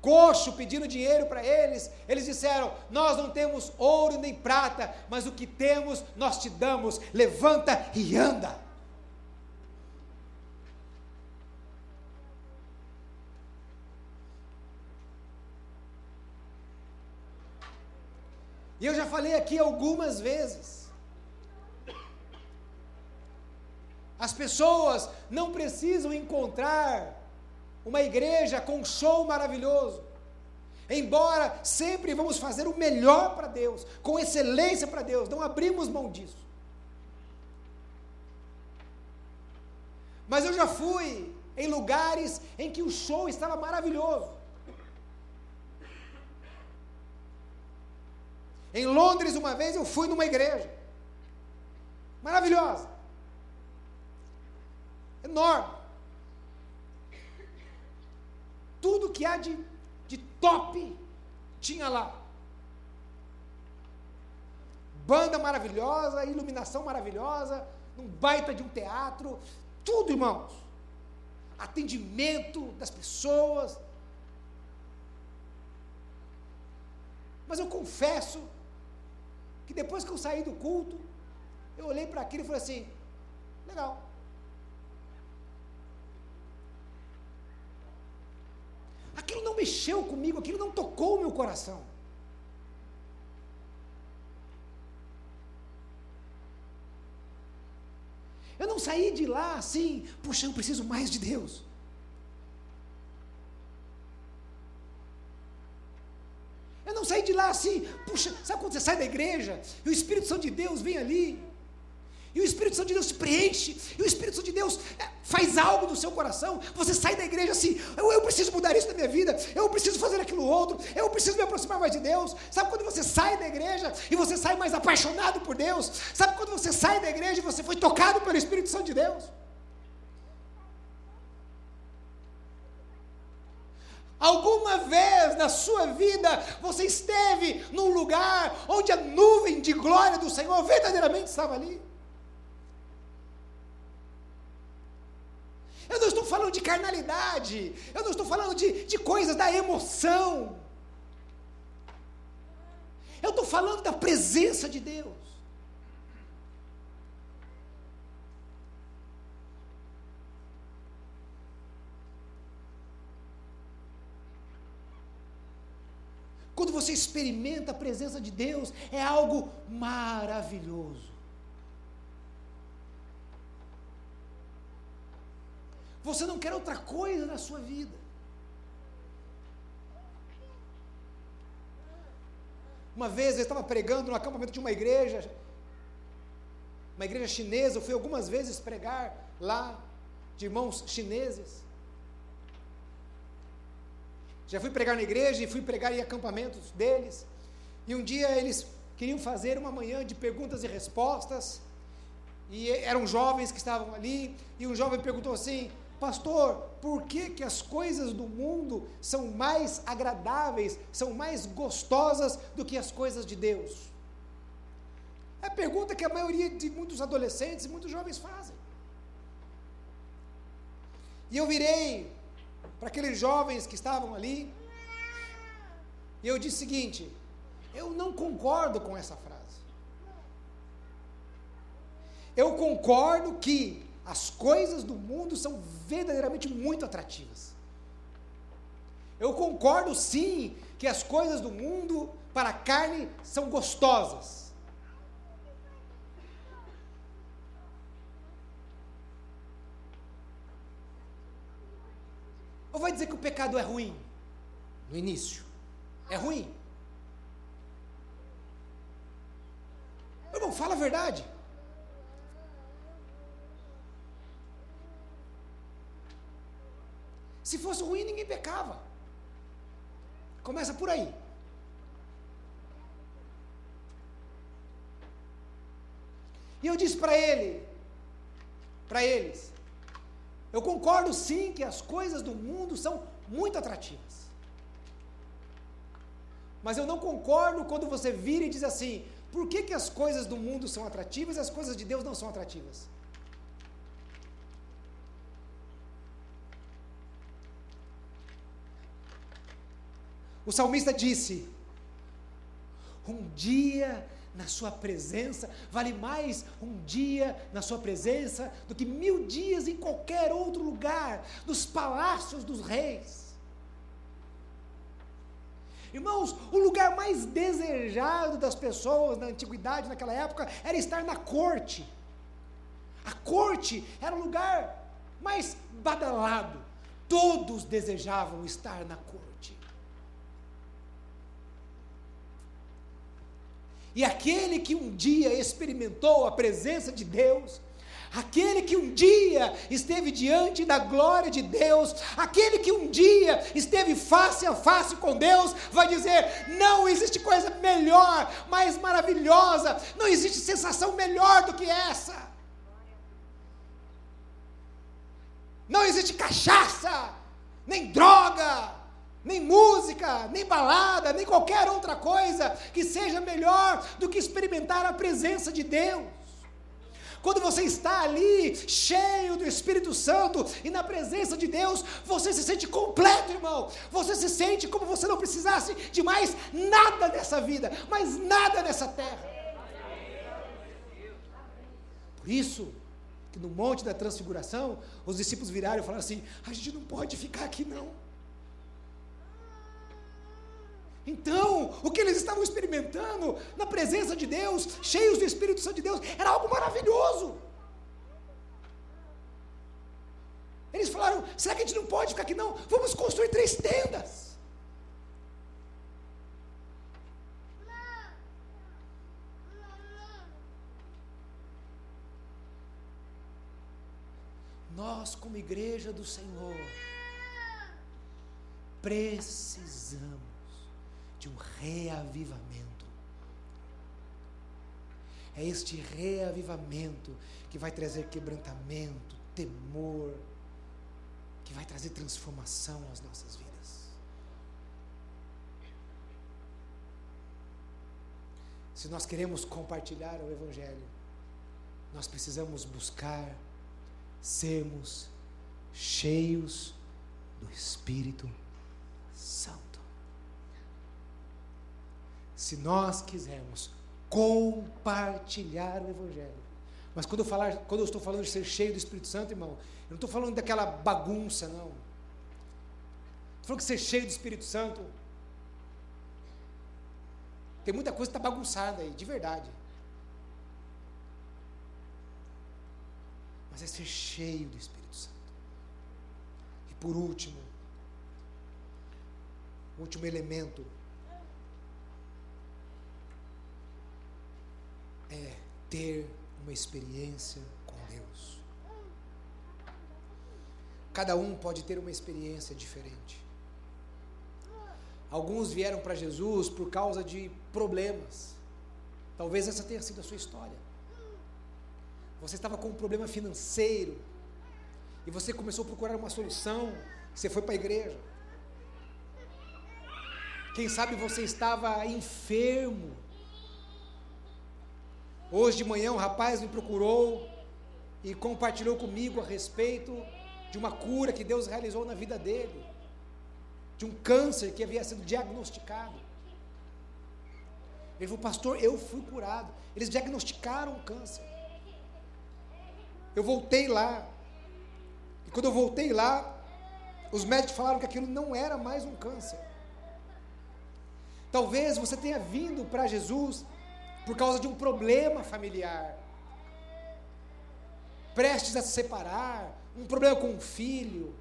coxo pedindo dinheiro para eles, eles disseram: Nós não temos ouro nem prata, mas o que temos nós te damos, levanta e anda. E eu já falei aqui algumas vezes. As pessoas não precisam encontrar uma igreja com um show maravilhoso. Embora sempre vamos fazer o melhor para Deus, com excelência para Deus, não abrimos mão disso. Mas eu já fui em lugares em que o show estava maravilhoso. Em Londres, uma vez, eu fui numa igreja. Maravilhosa. Enorme. Tudo que há de, de top tinha lá. Banda maravilhosa, iluminação maravilhosa, um baita de um teatro, tudo, irmãos. Atendimento das pessoas. Mas eu confesso que depois que eu saí do culto, eu olhei para aquilo e falei assim: legal. Aquilo não mexeu comigo, aquilo não tocou o meu coração. Eu não saí de lá assim, puxa, eu preciso mais de Deus. Eu não saí de lá assim, puxa, sabe quando você sai da igreja e o Espírito Santo de Deus vem ali? E o Espírito Santo de Deus te preenche, e o Espírito Santo de Deus é, faz algo no seu coração. Você sai da igreja assim, eu, eu preciso mudar isso na minha vida, eu preciso fazer aquilo outro, eu preciso me aproximar mais de Deus. Sabe quando você sai da igreja e você sai mais apaixonado por Deus? Sabe quando você sai da igreja e você foi tocado pelo Espírito Santo de Deus? Alguma vez na sua vida você esteve num lugar onde a nuvem de glória do Senhor verdadeiramente estava ali? Eu não estou falando de carnalidade, eu não estou falando de, de coisas da emoção. Eu estou falando da presença de Deus. Quando você experimenta a presença de Deus, é algo maravilhoso. Você não quer outra coisa na sua vida. Uma vez eu estava pregando no acampamento de uma igreja, uma igreja chinesa, eu fui algumas vezes pregar lá, de irmãos chineses. Já fui pregar na igreja e fui pregar em acampamentos deles. E um dia eles queriam fazer uma manhã de perguntas e respostas. E eram jovens que estavam ali. E um jovem perguntou assim: Pastor, por que, que as coisas do mundo são mais agradáveis, são mais gostosas do que as coisas de Deus? É a pergunta que a maioria de muitos adolescentes e muitos jovens fazem. E eu virei para aqueles jovens que estavam ali. E eu disse o seguinte: eu não concordo com essa frase. Eu concordo que as coisas do mundo são verdadeiramente muito atrativas. Eu concordo sim que as coisas do mundo para a carne são gostosas. Ou vai dizer que o pecado é ruim? No início. É ruim. Irmão, fala a verdade. Se fosse ruim, ninguém pecava. Começa por aí. E eu disse para ele, para eles, eu concordo sim que as coisas do mundo são muito atrativas. Mas eu não concordo quando você vira e diz assim: por que, que as coisas do mundo são atrativas e as coisas de Deus não são atrativas? O salmista disse: Um dia na sua presença, vale mais um dia na sua presença do que mil dias em qualquer outro lugar, nos palácios dos reis. Irmãos, o lugar mais desejado das pessoas na antiguidade, naquela época, era estar na corte. A corte era o lugar mais badalado. Todos desejavam estar na corte. E aquele que um dia experimentou a presença de Deus, Aquele que um dia esteve diante da glória de Deus, aquele que um dia esteve face a face com Deus, vai dizer: não existe coisa melhor, mais maravilhosa, não existe sensação melhor do que essa. Não existe cachaça, nem droga, nem música, nem balada, nem qualquer outra coisa que seja melhor do que experimentar a presença de Deus. Quando você está ali, cheio do Espírito Santo e na presença de Deus, você se sente completo, irmão. Você se sente como você não precisasse de mais nada dessa vida, mais nada nessa terra. Por isso, que no Monte da Transfiguração, os discípulos viraram e falaram assim: a gente não pode ficar aqui não. Então, o que eles estavam experimentando na presença de Deus, cheios do Espírito Santo de Deus, era algo maravilhoso. Eles falaram: será que a gente não pode ficar aqui? Não, vamos construir três tendas. Nós, como igreja do Senhor, precisamos de um reavivamento. É este reavivamento que vai trazer quebrantamento, temor, que vai trazer transformação às nossas vidas. Se nós queremos compartilhar o Evangelho, nós precisamos buscar sermos cheios do Espírito Santo se nós quisermos compartilhar o Evangelho. Mas quando eu, falar, quando eu estou falando de ser cheio do Espírito Santo, irmão, eu não estou falando daquela bagunça, não. Estou falando que ser cheio do Espírito Santo. Tem muita coisa que está bagunçada aí, de verdade. Mas é ser cheio do Espírito Santo. E por último, o último elemento é ter uma experiência com Deus. Cada um pode ter uma experiência diferente. Alguns vieram para Jesus por causa de problemas. Talvez essa tenha sido a sua história. Você estava com um problema financeiro e você começou a procurar uma solução. Você foi para a igreja. Quem sabe você estava enfermo Hoje de manhã um rapaz me procurou e compartilhou comigo a respeito de uma cura que Deus realizou na vida dele, de um câncer que havia sido diagnosticado. Ele falou, pastor, eu fui curado. Eles diagnosticaram o câncer. Eu voltei lá. E quando eu voltei lá, os médicos falaram que aquilo não era mais um câncer. Talvez você tenha vindo para Jesus por causa de um problema familiar, prestes a se separar, um problema com um filho,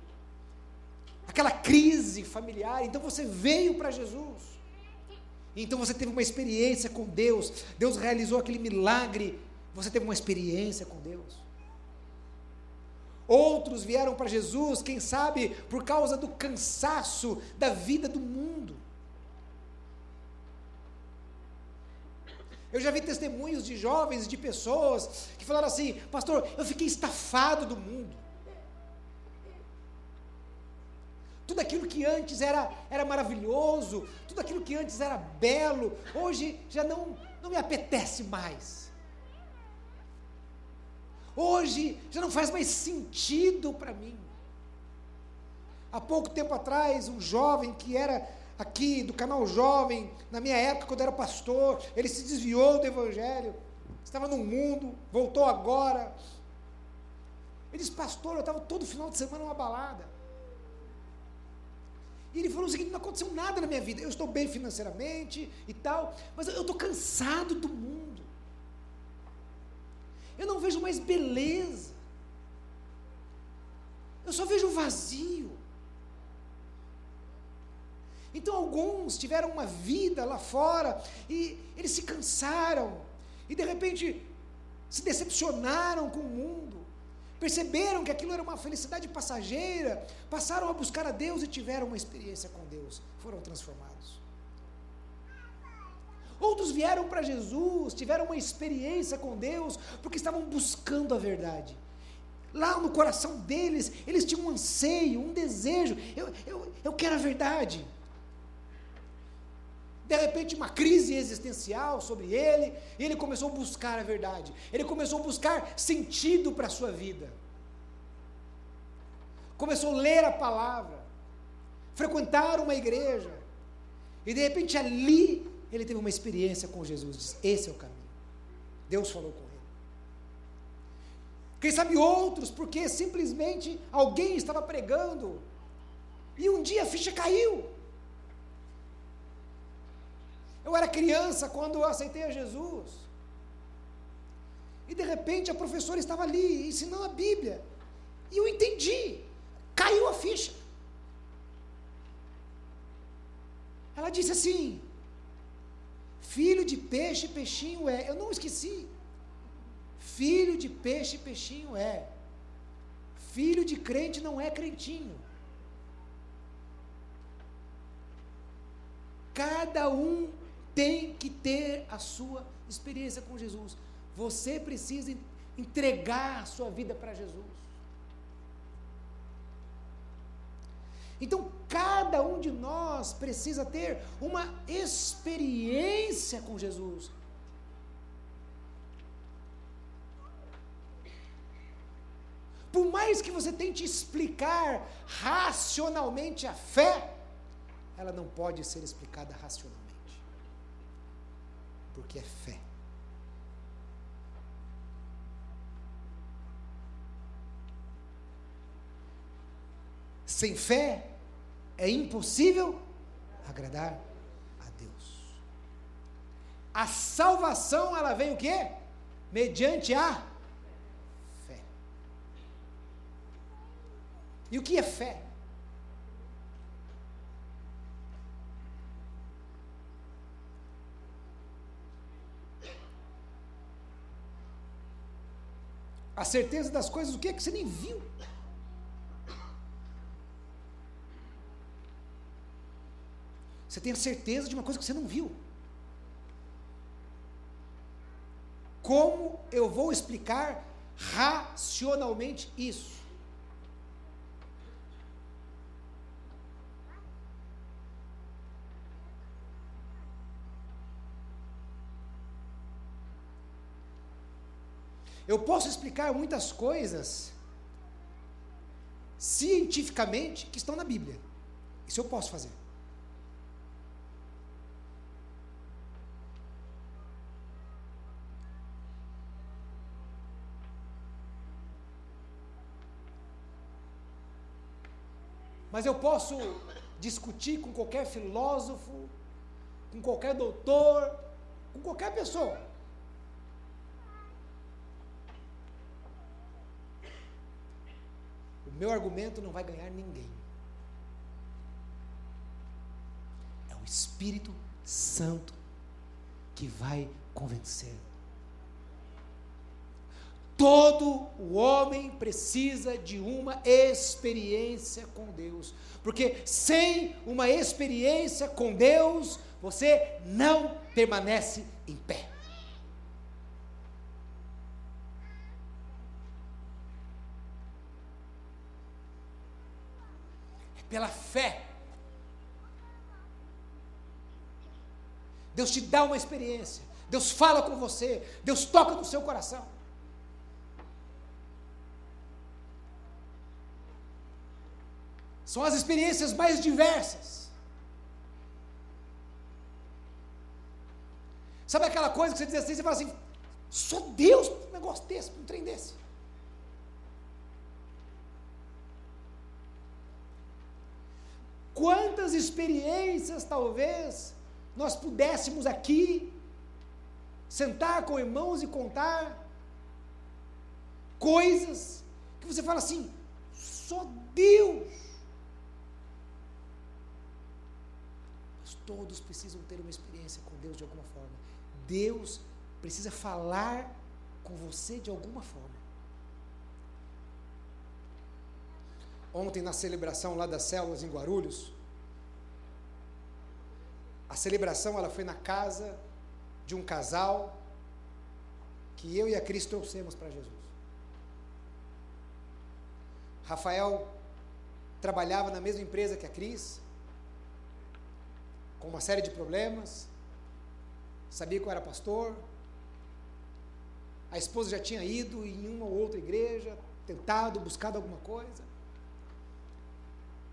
aquela crise familiar. Então você veio para Jesus. Então você teve uma experiência com Deus. Deus realizou aquele milagre. Você teve uma experiência com Deus. Outros vieram para Jesus, quem sabe, por causa do cansaço da vida do mundo. Eu já vi testemunhos de jovens, de pessoas que falaram assim: Pastor, eu fiquei estafado do mundo. Tudo aquilo que antes era, era maravilhoso, tudo aquilo que antes era belo, hoje já não, não me apetece mais. Hoje já não faz mais sentido para mim. Há pouco tempo atrás, um jovem que era aqui do canal Jovem, na minha época, quando era pastor, ele se desviou do Evangelho, estava no mundo, voltou agora. Ele disse, pastor, eu estava todo final de semana numa balada. E ele falou o seguinte: não aconteceu nada na minha vida. Eu estou bem financeiramente e tal, mas eu estou cansado do mundo. Eu não vejo mais beleza. Eu só vejo vazio. Então alguns tiveram uma vida lá fora e eles se cansaram. E de repente se decepcionaram com o mundo, perceberam que aquilo era uma felicidade passageira, passaram a buscar a Deus e tiveram uma experiência com Deus, foram transformados. Outros vieram para Jesus, tiveram uma experiência com Deus, porque estavam buscando a verdade. Lá no coração deles, eles tinham um anseio, um desejo. Eu, eu, eu quero a verdade. De repente, uma crise existencial sobre ele, e ele começou a buscar a verdade. Ele começou a buscar sentido para a sua vida. Começou a ler a palavra, frequentar uma igreja. E de repente, ali, ele teve uma experiência com Jesus. Diz: Esse é o caminho. Deus falou com ele. Quem sabe outros, porque simplesmente alguém estava pregando, e um dia a ficha caiu. Eu era criança quando eu aceitei a Jesus. E de repente a professora estava ali ensinando a Bíblia. E eu entendi. Caiu a ficha. Ela disse assim: Filho de peixe, peixinho é. Eu não esqueci. Filho de peixe, peixinho é. Filho de crente não é crentinho. Cada um tem que ter a sua experiência com Jesus. Você precisa entregar a sua vida para Jesus. Então, cada um de nós precisa ter uma experiência com Jesus. Por mais que você tente explicar racionalmente a fé, ela não pode ser explicada racionalmente porque é fé. Sem fé é impossível agradar a Deus. A salvação ela vem o quê? Mediante a fé. E o que é fé? A certeza das coisas, o que é que você nem viu? Você tem a certeza de uma coisa que você não viu. Como eu vou explicar racionalmente isso? Eu posso explicar muitas coisas cientificamente que estão na Bíblia. Isso eu posso fazer. Mas eu posso discutir com qualquer filósofo, com qualquer doutor, com qualquer pessoa. Meu argumento não vai ganhar ninguém. É o Espírito Santo que vai convencer. Todo o homem precisa de uma experiência com Deus, porque sem uma experiência com Deus, você não permanece em pé. Pela fé. Deus te dá uma experiência. Deus fala com você. Deus toca no seu coração. São as experiências mais diversas. Sabe aquela coisa que você diz assim, você fala assim, só Deus um negócio desse, um trem desse. Quantas experiências talvez nós pudéssemos aqui sentar com irmãos e contar coisas que você fala assim, só Deus. Mas todos precisam ter uma experiência com Deus de alguma forma. Deus precisa falar com você de alguma forma. Ontem, na celebração lá das células em Guarulhos, a celebração ela foi na casa de um casal que eu e a Cris trouxemos para Jesus. Rafael trabalhava na mesma empresa que a Cris, com uma série de problemas, sabia que eu era pastor, a esposa já tinha ido em uma ou outra igreja, tentado, buscado alguma coisa.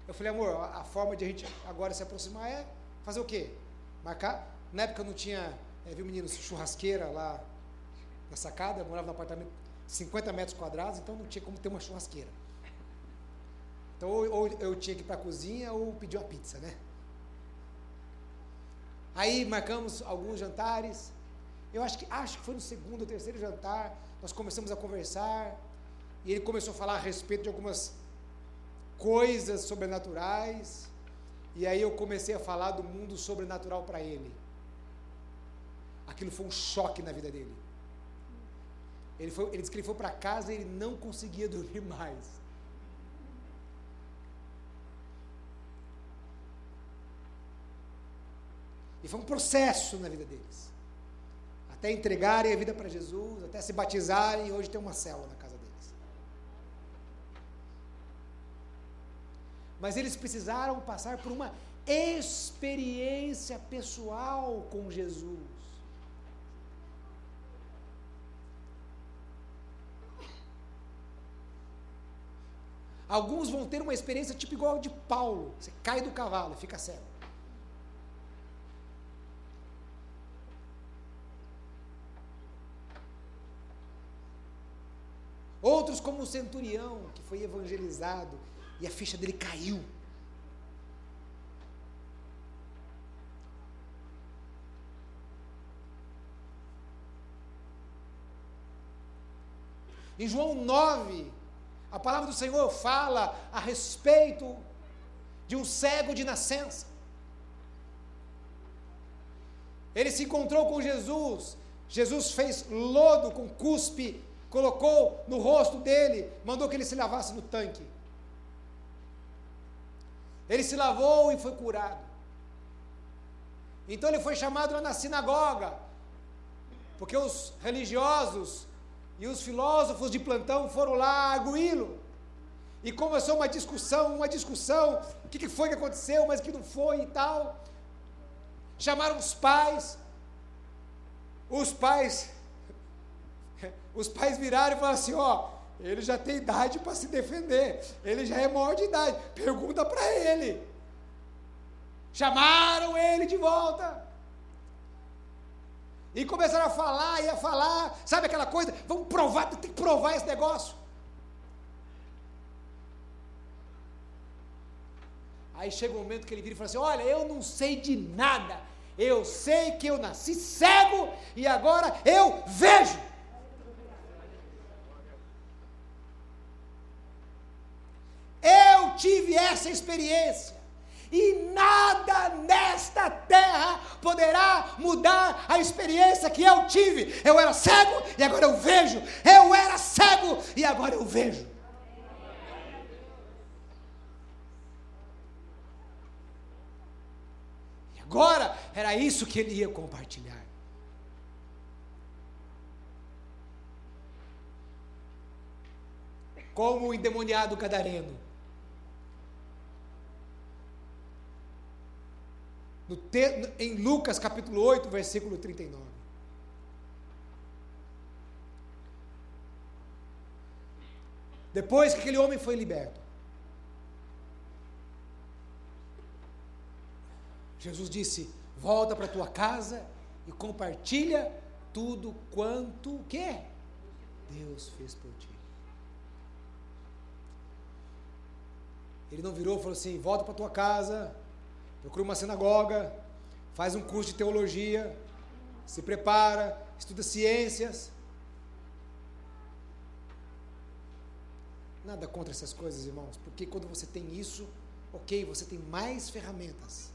Eu falei, amor, a forma de a gente agora se aproximar é fazer o quê? Marcar? Na época não tinha, é, viu meninos, churrasqueira lá na sacada, eu morava num apartamento 50 metros quadrados, então não tinha como ter uma churrasqueira. Então ou, ou eu tinha que ir para a cozinha ou pedir uma pizza, né? Aí marcamos alguns jantares. Eu acho que acho que foi no segundo ou terceiro jantar, nós começamos a conversar e ele começou a falar a respeito de algumas coisas sobrenaturais. E aí eu comecei a falar do mundo sobrenatural para ele. Aquilo foi um choque na vida dele. Ele, foi, ele disse que ele foi para casa e ele não conseguia dormir mais. E foi um processo na vida deles. Até entregarem a vida para Jesus, até se batizarem, e hoje tem uma célula na casa deles. Mas eles precisaram passar por uma experiência pessoal com Jesus. Alguns vão ter uma experiência tipo igual a de Paulo. Você cai do cavalo e fica cego. Outros, como o centurião, que foi evangelizado e a ficha dele caiu. Em João 9, a palavra do Senhor fala a respeito de um cego de nascença. Ele se encontrou com Jesus. Jesus fez lodo com cuspe colocou no rosto dele, mandou que ele se lavasse no tanque. Ele se lavou e foi curado. Então ele foi chamado lá na sinagoga, porque os religiosos e os filósofos de plantão foram lá arguí-lo. E começou uma discussão, uma discussão, o que, que foi que aconteceu, mas que não foi e tal. Chamaram os pais. Os pais os pais viraram e falaram assim: ó, ele já tem idade para se defender, ele já é maior de idade, pergunta para ele. Chamaram ele de volta. E começaram a falar e a falar, sabe aquela coisa? Vamos provar, tem que provar esse negócio. Aí chega um momento que ele vira e fala assim: Olha, eu não sei de nada, eu sei que eu nasci cego e agora eu vejo. Eu tive essa experiência. E nada nesta terra poderá mudar a experiência que eu tive. Eu era cego e agora eu vejo. Eu era cego e agora eu vejo. E agora era isso que ele ia compartilhar. Como o endemoniado cadareno te, em Lucas capítulo 8, versículo 39. Depois que aquele homem foi liberto, Jesus disse: Volta para tua casa e compartilha tudo quanto o quê? Deus fez por ti. Ele não virou e falou assim: Volta para tua casa, procura uma sinagoga, faz um curso de teologia, se prepara, estuda ciências. Nada contra essas coisas, irmãos, porque quando você tem isso, ok, você tem mais ferramentas.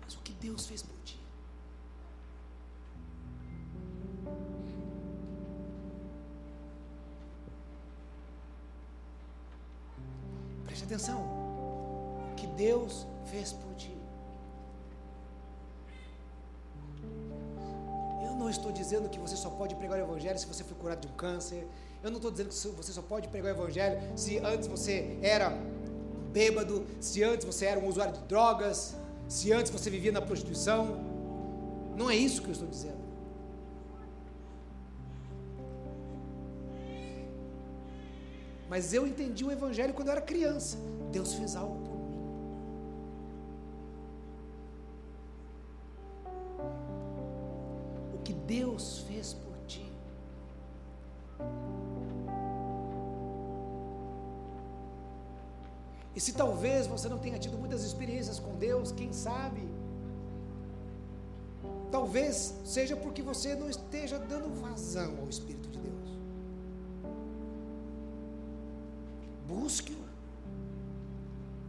Mas o que Deus fez por ti. Atenção. O que Deus fez por ti. Eu não estou dizendo que você só pode pregar o Evangelho se você foi curado de um câncer. Eu não estou dizendo que você só pode pregar o Evangelho se antes você era bêbado, se antes você era um usuário de drogas, se antes você vivia na prostituição. Não é isso que eu estou dizendo. Mas eu entendi o Evangelho quando eu era criança. Deus fez algo por mim. O que Deus fez por ti. E se talvez você não tenha tido muitas experiências com Deus, quem sabe? Talvez seja porque você não esteja dando vazão ao Espírito Busque-o.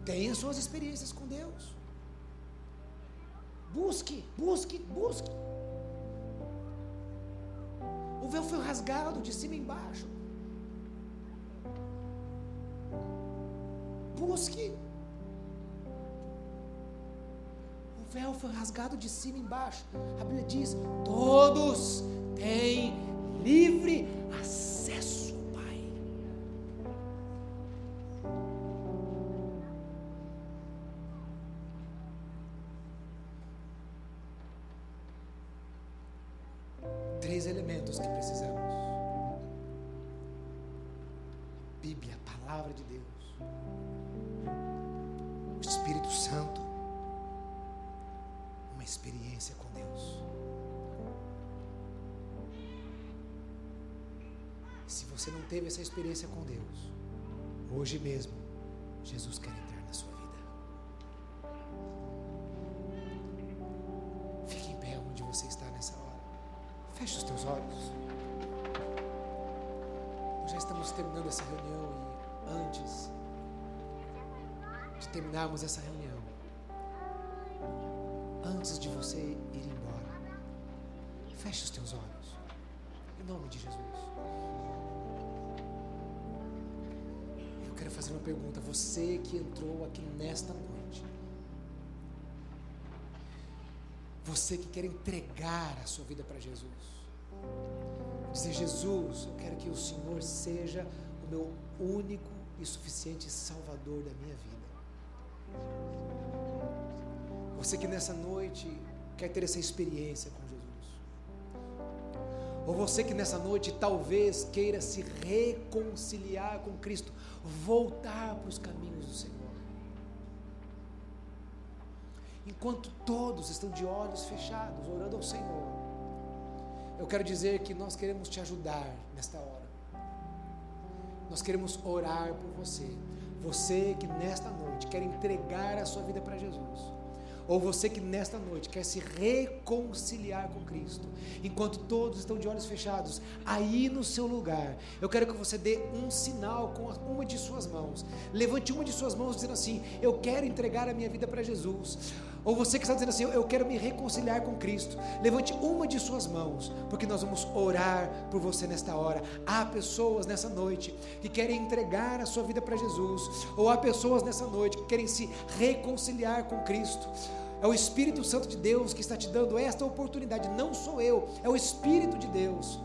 Tenha suas experiências com Deus. Busque, busque, busque. O véu foi rasgado de cima e embaixo. Busque. O véu foi rasgado de cima e embaixo. A Bíblia diz: todos têm livre acesso terminarmos essa reunião, antes de você ir embora, feche os teus olhos, em nome de Jesus. Eu quero fazer uma pergunta, você que entrou aqui nesta noite, você que quer entregar a sua vida para Jesus, dizer: Jesus, eu quero que o Senhor seja o meu único e suficiente Salvador da minha vida. Você que nessa noite quer ter essa experiência com Jesus. Ou você que nessa noite talvez queira se reconciliar com Cristo, voltar para os caminhos do Senhor. Enquanto todos estão de olhos fechados, orando ao Senhor, eu quero dizer que nós queremos te ajudar nesta hora. Nós queremos orar por você. Você que nesta noite quer entregar a sua vida para Jesus ou você que nesta noite quer se reconciliar com Cristo, enquanto todos estão de olhos fechados, aí no seu lugar, eu quero que você dê um sinal com uma de suas mãos. Levante uma de suas mãos dizendo assim: Eu quero entregar a minha vida para Jesus. Ou você que está dizendo assim, eu quero me reconciliar com Cristo. Levante uma de suas mãos, porque nós vamos orar por você nesta hora. Há pessoas nessa noite que querem entregar a sua vida para Jesus, ou há pessoas nessa noite que querem se reconciliar com Cristo. É o Espírito Santo de Deus que está te dando esta oportunidade, não sou eu, é o Espírito de Deus.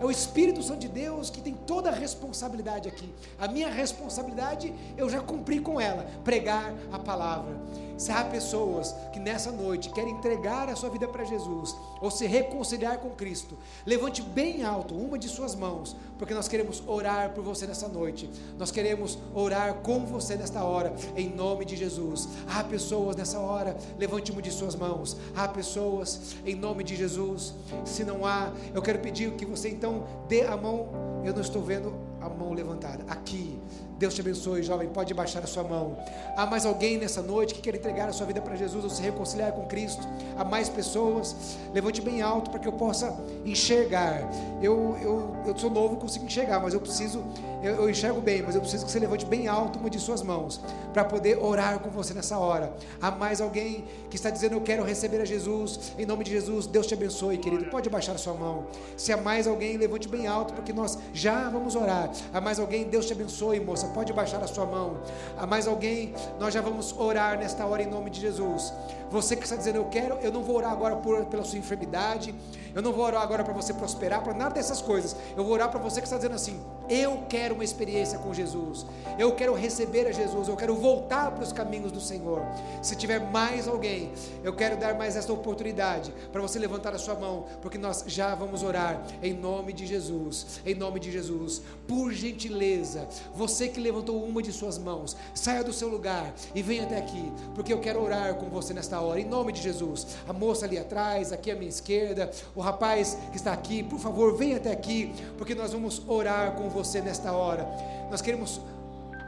É o Espírito Santo de Deus que tem toda a responsabilidade aqui. A minha responsabilidade eu já cumpri com ela, pregar a palavra. Se há pessoas que nessa noite querem entregar a sua vida para Jesus ou se reconciliar com Cristo, levante bem alto uma de suas mãos, porque nós queremos orar por você nessa noite. Nós queremos orar com você nesta hora, em nome de Jesus. Há pessoas nessa hora, levante uma de suas mãos. Há pessoas em nome de Jesus. Se não há, eu quero pedir que você então dê a mão. Eu não estou vendo a mão levantada. Aqui. Deus te abençoe, jovem. Pode baixar a sua mão. Há mais alguém nessa noite que quer entregar a sua vida para Jesus ou se reconciliar com Cristo? Há mais pessoas? Levante bem alto para que eu possa enxergar. Eu, eu, eu sou novo, consigo enxergar, mas eu preciso, eu, eu enxergo bem, mas eu preciso que você levante bem alto uma de suas mãos para poder orar com você nessa hora. Há mais alguém que está dizendo: Eu quero receber a Jesus. Em nome de Jesus, Deus te abençoe, querido. Pode baixar a sua mão. Se há mais alguém, levante bem alto, porque nós já vamos orar. Há mais alguém, Deus te abençoe, moça pode baixar a sua mão. Há mais alguém? Nós já vamos orar nesta hora em nome de Jesus. Você que está dizendo, eu quero, eu não vou orar agora por, pela sua enfermidade, eu não vou orar agora para você prosperar, para nada dessas coisas. Eu vou orar para você que está dizendo assim: eu quero uma experiência com Jesus, eu quero receber a Jesus, eu quero voltar para os caminhos do Senhor. Se tiver mais alguém, eu quero dar mais esta oportunidade para você levantar a sua mão, porque nós já vamos orar em nome de Jesus, em nome de Jesus. Por gentileza, você que levantou uma de suas mãos, saia do seu lugar e venha até aqui, porque eu quero orar com você nesta hora, em nome de Jesus. A moça ali atrás, aqui à minha esquerda, rapaz que está aqui, por favor, venha até aqui, porque nós vamos orar com você nesta hora. Nós queremos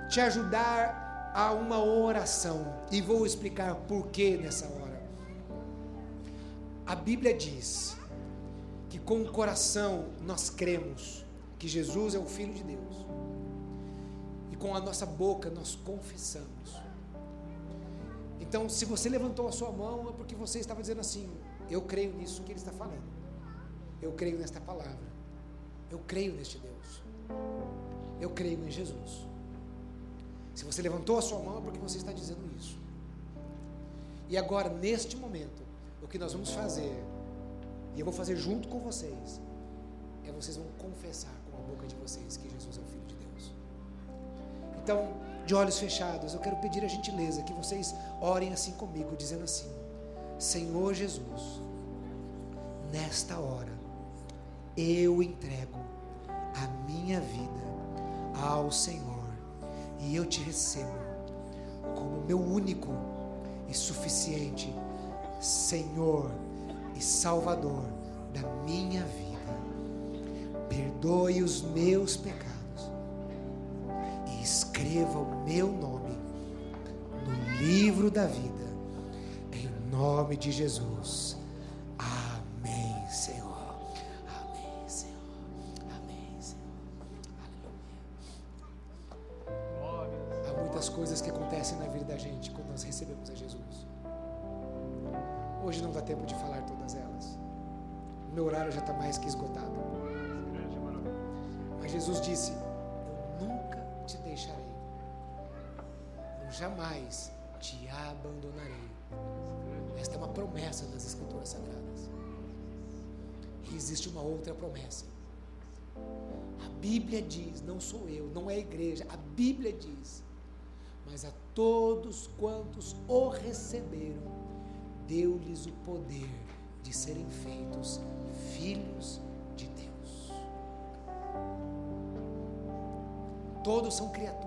te ajudar a uma oração e vou explicar por que nessa hora. A Bíblia diz que com o coração nós cremos que Jesus é o Filho de Deus e com a nossa boca nós confessamos. Então, se você levantou a sua mão, é porque você estava dizendo assim: Eu creio nisso que ele está falando. Eu creio nesta palavra. Eu creio neste Deus. Eu creio em Jesus. Se você levantou a sua mão é porque você está dizendo isso. E agora, neste momento, o que nós vamos fazer, e eu vou fazer junto com vocês, é vocês vão confessar com a boca de vocês que Jesus é o Filho de Deus. Então, de olhos fechados, eu quero pedir a gentileza que vocês orem assim comigo, dizendo assim: Senhor Jesus, nesta hora, eu entrego a minha vida ao Senhor e eu te recebo como meu único e suficiente Senhor e Salvador da minha vida. Perdoe os meus pecados e escreva o meu nome no livro da vida, em nome de Jesus. Jamais te abandonarei. Esta é uma promessa das Escrituras Sagradas. E existe uma outra promessa. A Bíblia diz, não sou eu, não é a igreja, a Bíblia diz, mas a todos quantos o receberam, deu-lhes o poder de serem feitos filhos de Deus. Todos são criaturas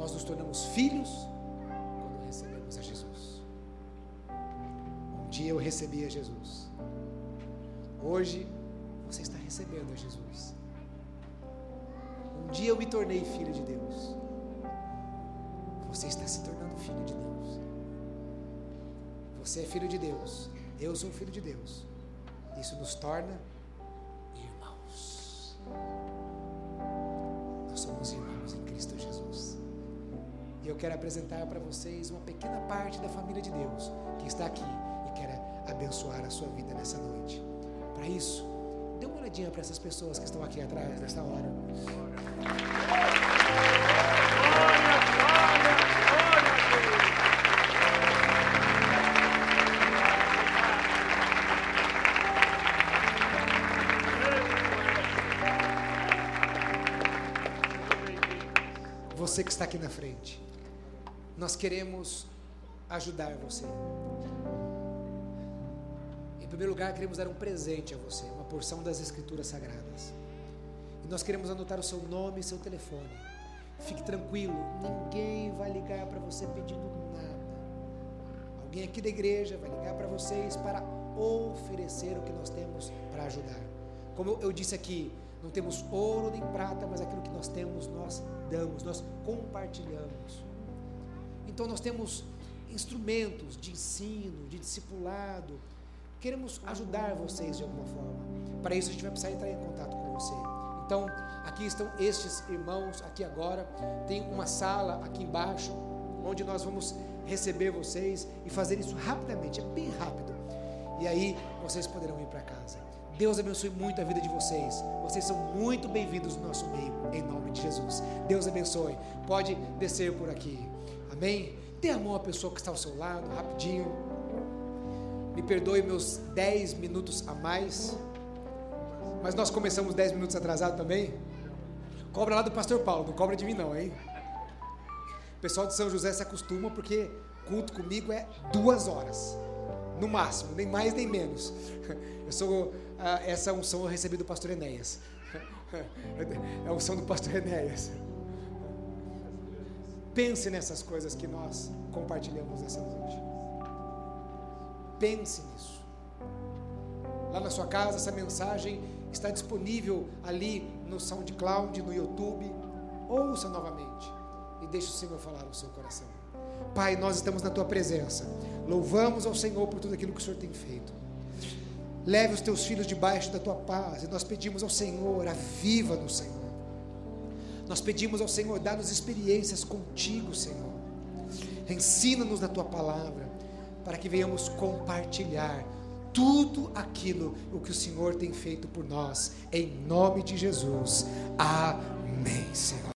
nós nos tornamos filhos quando recebemos a Jesus. Um dia eu recebi a Jesus. Hoje você está recebendo a Jesus. Um dia eu me tornei filho de Deus. Você está se tornando filho de Deus. Você é filho de Deus. Eu sou filho de Deus. Isso nos torna irmãos. Nós somos irmãos em Cristo Jesus eu quero apresentar para vocês uma pequena parte da família de Deus que está aqui e quer abençoar a sua vida nessa noite. Para isso, dê uma olhadinha para essas pessoas que estão aqui atrás nessa hora. Você que está aqui na frente nós queremos ajudar você. Em primeiro lugar, queremos dar um presente a você, uma porção das Escrituras Sagradas. E nós queremos anotar o seu nome e seu telefone. Fique tranquilo, ninguém vai ligar para você pedindo nada. Alguém aqui da igreja vai ligar para vocês para oferecer o que nós temos para ajudar. Como eu disse aqui, Não temos ouro nem prata, mas aquilo que nós temos, nós damos, nós compartilhamos. Então nós temos instrumentos de ensino, de discipulado. Queremos ajudar vocês de alguma forma. Para isso a gente vai precisar entrar em contato com você. Então, aqui estão estes irmãos, aqui agora. Tem uma sala aqui embaixo, onde nós vamos receber vocês e fazer isso rapidamente, é bem rápido. E aí vocês poderão ir para casa. Deus abençoe muito a vida de vocês. Vocês são muito bem-vindos no nosso meio, em nome de Jesus. Deus abençoe. Pode descer por aqui. Amém? Dê a mão à pessoa que está ao seu lado, rapidinho. Me perdoe meus 10 minutos a mais. Mas nós começamos 10 minutos atrasado também. Cobra lá do pastor Paulo, não cobra de mim não, hein? O pessoal de São José se acostuma porque culto comigo é duas horas, no máximo, nem mais nem menos. Eu sou ah, essa unção eu recebi do pastor Enéas. É a unção do pastor Enéas. Pense nessas coisas que nós compartilhamos nessa noite. Pense nisso. Lá na sua casa, essa mensagem está disponível ali no SoundCloud, no YouTube. Ouça novamente e deixe o Senhor falar no seu coração. Pai, nós estamos na tua presença. Louvamos ao Senhor por tudo aquilo que o Senhor tem feito. Leve os teus filhos debaixo da tua paz. E nós pedimos ao Senhor, aviva no Senhor. Nós pedimos ao Senhor, dá-nos experiências contigo, Senhor. Ensina-nos na tua palavra, para que venhamos compartilhar tudo aquilo o que o Senhor tem feito por nós, em nome de Jesus. Amém, Senhor.